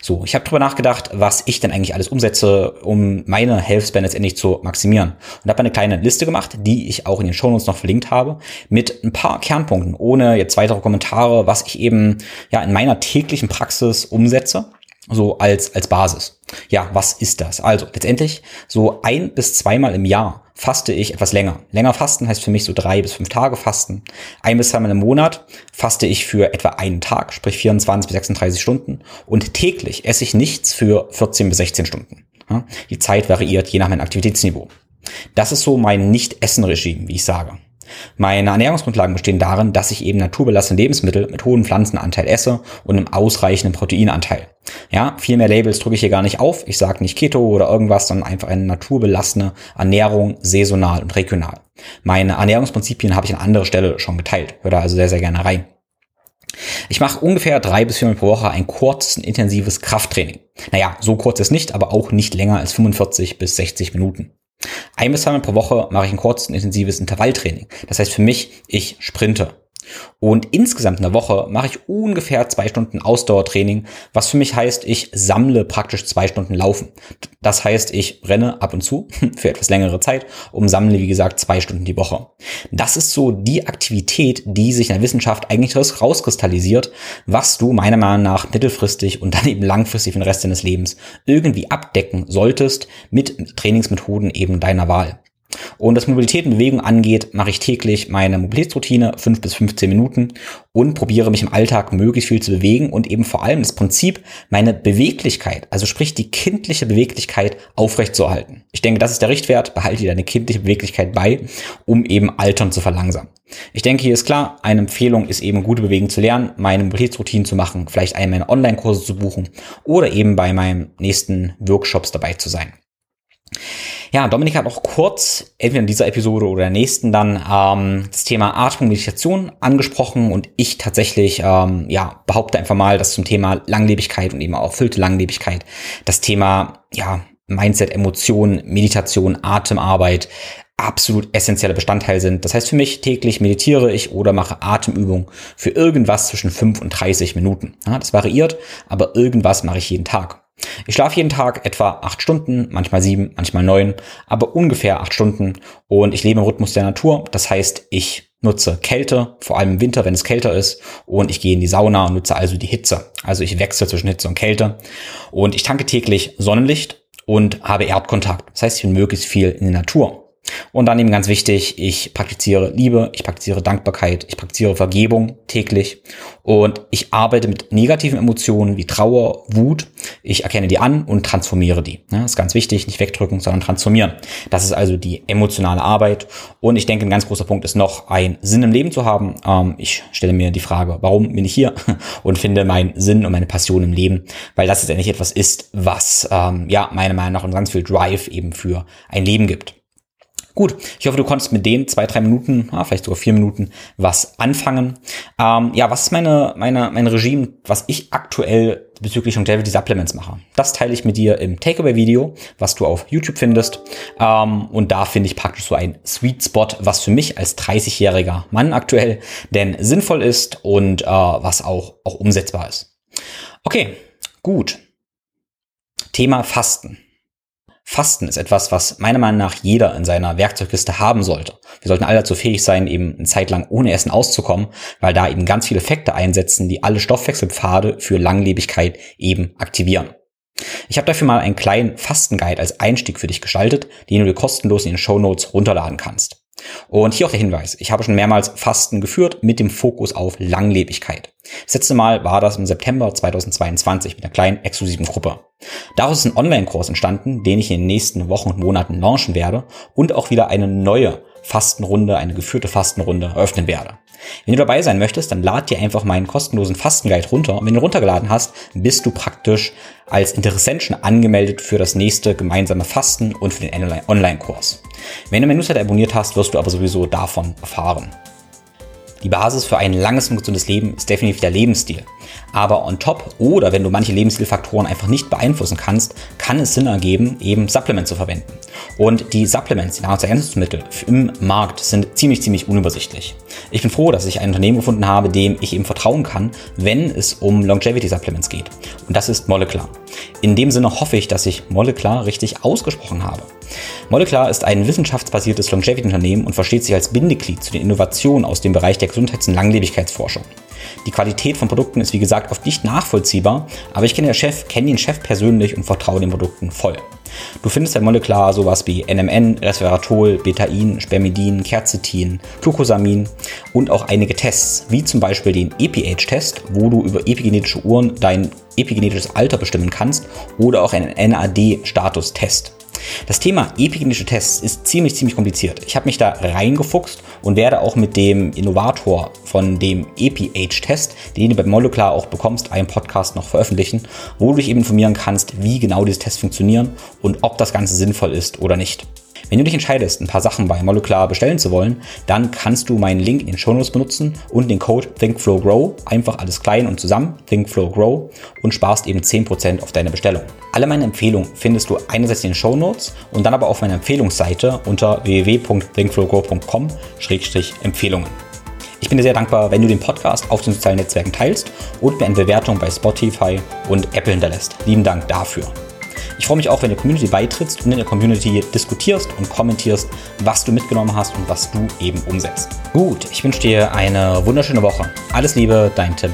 So, ich habe drüber nachgedacht, was ich denn eigentlich alles umsetze, um meine Healthspan letztendlich zu maximieren. Und habe eine kleine Liste gemacht, die ich auch in den Shownotes noch verlinkt habe, mit ein paar Kernpunkten, ohne jetzt weitere Kommentare, was ich eben ja in meiner täglichen Praxis umsetze so als, als Basis. Ja, was ist das? Also letztendlich so ein bis zweimal im Jahr faste ich etwas länger. Länger fasten heißt für mich so drei bis fünf Tage fasten. Ein bis zweimal im Monat faste ich für etwa einen Tag, sprich 24 bis 36 Stunden. Und täglich esse ich nichts für 14 bis 16 Stunden. Die Zeit variiert je nach meinem Aktivitätsniveau. Das ist so mein Nicht-Essen-Regime, wie ich sage. Meine Ernährungsgrundlagen bestehen darin, dass ich eben naturbelassene Lebensmittel mit hohem Pflanzenanteil esse und einem ausreichenden Proteinanteil. Ja, viel mehr Labels drücke ich hier gar nicht auf. Ich sage nicht Keto oder irgendwas, sondern einfach eine naturbelassene Ernährung, saisonal und regional. Meine Ernährungsprinzipien habe ich an anderer Stelle schon geteilt. Hör da also sehr, sehr gerne rein. Ich mache ungefähr drei bis viermal pro Woche ein kurzes, intensives Krafttraining. Naja, so kurz ist nicht, aber auch nicht länger als 45 bis 60 Minuten. Ein bis zweimal pro Woche mache ich ein kurzes, intensives Intervalltraining. Das heißt für mich, ich sprinte. Und insgesamt in der Woche mache ich ungefähr zwei Stunden Ausdauertraining, was für mich heißt, ich sammle praktisch zwei Stunden Laufen. Das heißt, ich renne ab und zu für etwas längere Zeit und sammle, wie gesagt, zwei Stunden die Woche. Das ist so die Aktivität, die sich in der Wissenschaft eigentlich rauskristallisiert, was du meiner Meinung nach mittelfristig und dann eben langfristig für den Rest deines Lebens irgendwie abdecken solltest mit Trainingsmethoden eben deiner Wahl. Und was Mobilität und Bewegung angeht, mache ich täglich meine Mobilitätsroutine, 5 bis 15 Minuten und probiere mich im Alltag möglichst viel zu bewegen und eben vor allem das Prinzip, meine Beweglichkeit, also sprich die kindliche Beweglichkeit aufrechtzuerhalten. Ich denke, das ist der Richtwert, behalte dir deine kindliche Beweglichkeit bei, um eben Altern zu verlangsamen. Ich denke, hier ist klar, eine Empfehlung ist eben gute Bewegung zu lernen, meine Mobilitätsroutinen zu machen, vielleicht einen meiner Online-Kurse zu buchen oder eben bei meinen nächsten Workshops dabei zu sein. Ja, Dominik hat auch kurz, entweder in dieser Episode oder der nächsten dann, ähm, das Thema Atmung, Meditation angesprochen und ich tatsächlich, ähm, ja, behaupte einfach mal, dass zum Thema Langlebigkeit und eben auch erfüllte Langlebigkeit das Thema, ja, Mindset, Emotionen, Meditation, Atemarbeit absolut essentielle Bestandteil sind. Das heißt für mich, täglich meditiere ich oder mache Atemübungen für irgendwas zwischen 5 und 30 Minuten. Ja, das variiert, aber irgendwas mache ich jeden Tag. Ich schlafe jeden Tag etwa acht Stunden, manchmal sieben, manchmal neun, aber ungefähr acht Stunden und ich lebe im Rhythmus der Natur. Das heißt, ich nutze Kälte, vor allem im Winter, wenn es kälter ist, und ich gehe in die Sauna und nutze also die Hitze. Also ich wechsle zwischen Hitze und Kälte und ich tanke täglich Sonnenlicht und habe Erdkontakt. Das heißt, ich bin möglichst viel in der Natur. Und dann eben ganz wichtig, ich praktiziere Liebe, ich praktiziere Dankbarkeit, ich praktiziere Vergebung täglich und ich arbeite mit negativen Emotionen wie Trauer, Wut. Ich erkenne die an und transformiere die. das ist ganz wichtig, nicht wegdrücken, sondern transformieren. Das ist also die emotionale Arbeit. Und ich denke, ein ganz großer Punkt ist noch, einen Sinn im Leben zu haben. Ähm, ich stelle mir die Frage, warum bin ich hier? Und finde meinen Sinn und meine Passion im Leben, weil das letztendlich etwas ist, was ähm, ja meiner Meinung nach ganz viel Drive eben für ein Leben gibt. Gut, ich hoffe, du konntest mit dem zwei, drei Minuten, ja, vielleicht sogar vier Minuten was anfangen. Ähm, ja, was ist meine, meine, mein Regime, was ich aktuell bezüglich Longevity Supplements mache? Das teile ich mit dir im Takeaway-Video, was du auf YouTube findest. Ähm, und da finde ich praktisch so ein Sweet Spot, was für mich als 30-jähriger Mann aktuell denn sinnvoll ist und äh, was auch, auch umsetzbar ist. Okay, gut. Thema Fasten. Fasten ist etwas, was meiner Meinung nach jeder in seiner Werkzeugkiste haben sollte. Wir sollten alle dazu fähig sein, eben eine Zeit lang ohne Essen auszukommen, weil da eben ganz viele Effekte einsetzen, die alle Stoffwechselpfade für Langlebigkeit eben aktivieren. Ich habe dafür mal einen kleinen Fastenguide als Einstieg für dich gestaltet, den du dir kostenlos in den Show Notes runterladen kannst. Und hier auch der Hinweis. Ich habe schon mehrmals Fasten geführt mit dem Fokus auf Langlebigkeit. Das letzte Mal war das im September 2022 mit einer kleinen exklusiven Gruppe. Daraus ist ein Online-Kurs entstanden, den ich in den nächsten Wochen und Monaten launchen werde und auch wieder eine neue Fastenrunde, eine geführte Fastenrunde eröffnen werde. Wenn du dabei sein möchtest, dann lad dir einfach meinen kostenlosen Fastenguide runter. Und wenn du runtergeladen hast, bist du praktisch als Interessent schon angemeldet für das nächste gemeinsame Fasten und für den Online-Kurs. Wenn du meinen Newsletter abonniert hast, wirst du aber sowieso davon erfahren. Die Basis für ein langes und gesundes Leben ist definitiv der Lebensstil. Aber on top oder wenn du manche Lebensstilfaktoren einfach nicht beeinflussen kannst, kann es Sinn ergeben, eben Supplements zu verwenden. Und die Supplements, die Nahrungsergänzungsmittel im Markt sind ziemlich, ziemlich unübersichtlich. Ich bin froh, dass ich ein Unternehmen gefunden habe, dem ich eben vertrauen kann, wenn es um Longevity Supplements geht. Und das ist Molecular. In dem Sinne hoffe ich, dass ich Molecular richtig ausgesprochen habe. Molecular ist ein wissenschaftsbasiertes Longevity-Unternehmen und versteht sich als Bindeglied zu den Innovationen aus dem Bereich der Gesundheits- und Langlebigkeitsforschung. Die Qualität von Produkten ist wie gesagt oft nicht nachvollziehbar, aber ich kenne den Chef, kenne den Chef persönlich und vertraue den Produkten voll. Du findest bei Molekular sowas wie NMN, Resveratrol, Betain, Spermidin, Quercetin, Glucosamin und auch einige Tests, wie zum Beispiel den EPH-Test, wo du über epigenetische Uhren dein epigenetisches Alter bestimmen kannst oder auch einen NAD-Status-Test. Das Thema epigenetische Tests ist ziemlich, ziemlich kompliziert. Ich habe mich da reingefuchst und werde auch mit dem Innovator von dem EPH-Test, den du bei Molecular auch bekommst, einen Podcast noch veröffentlichen, wo du dich eben informieren kannst, wie genau diese Tests funktionieren und ob das Ganze sinnvoll ist oder nicht. Wenn du dich entscheidest, ein paar Sachen bei Molecular bestellen zu wollen, dann kannst du meinen Link in den Shownotes benutzen und den Code ThinkFlowGrow, einfach alles klein und zusammen, ThinkFlowGrow und sparst eben 10% auf deine Bestellung. Alle meine Empfehlungen findest du einerseits in den Shownotes und dann aber auf meiner Empfehlungsseite unter www.thinkflowgrow.com-empfehlungen. Ich bin dir sehr dankbar, wenn du den Podcast auf den sozialen Netzwerken teilst und mir eine Bewertung bei Spotify und Apple hinterlässt. Lieben Dank dafür. Ich freue mich auch, wenn du der Community beitrittst und in der Community diskutierst und kommentierst, was du mitgenommen hast und was du eben umsetzt. Gut, ich wünsche dir eine wunderschöne Woche. Alles Liebe, dein Tim.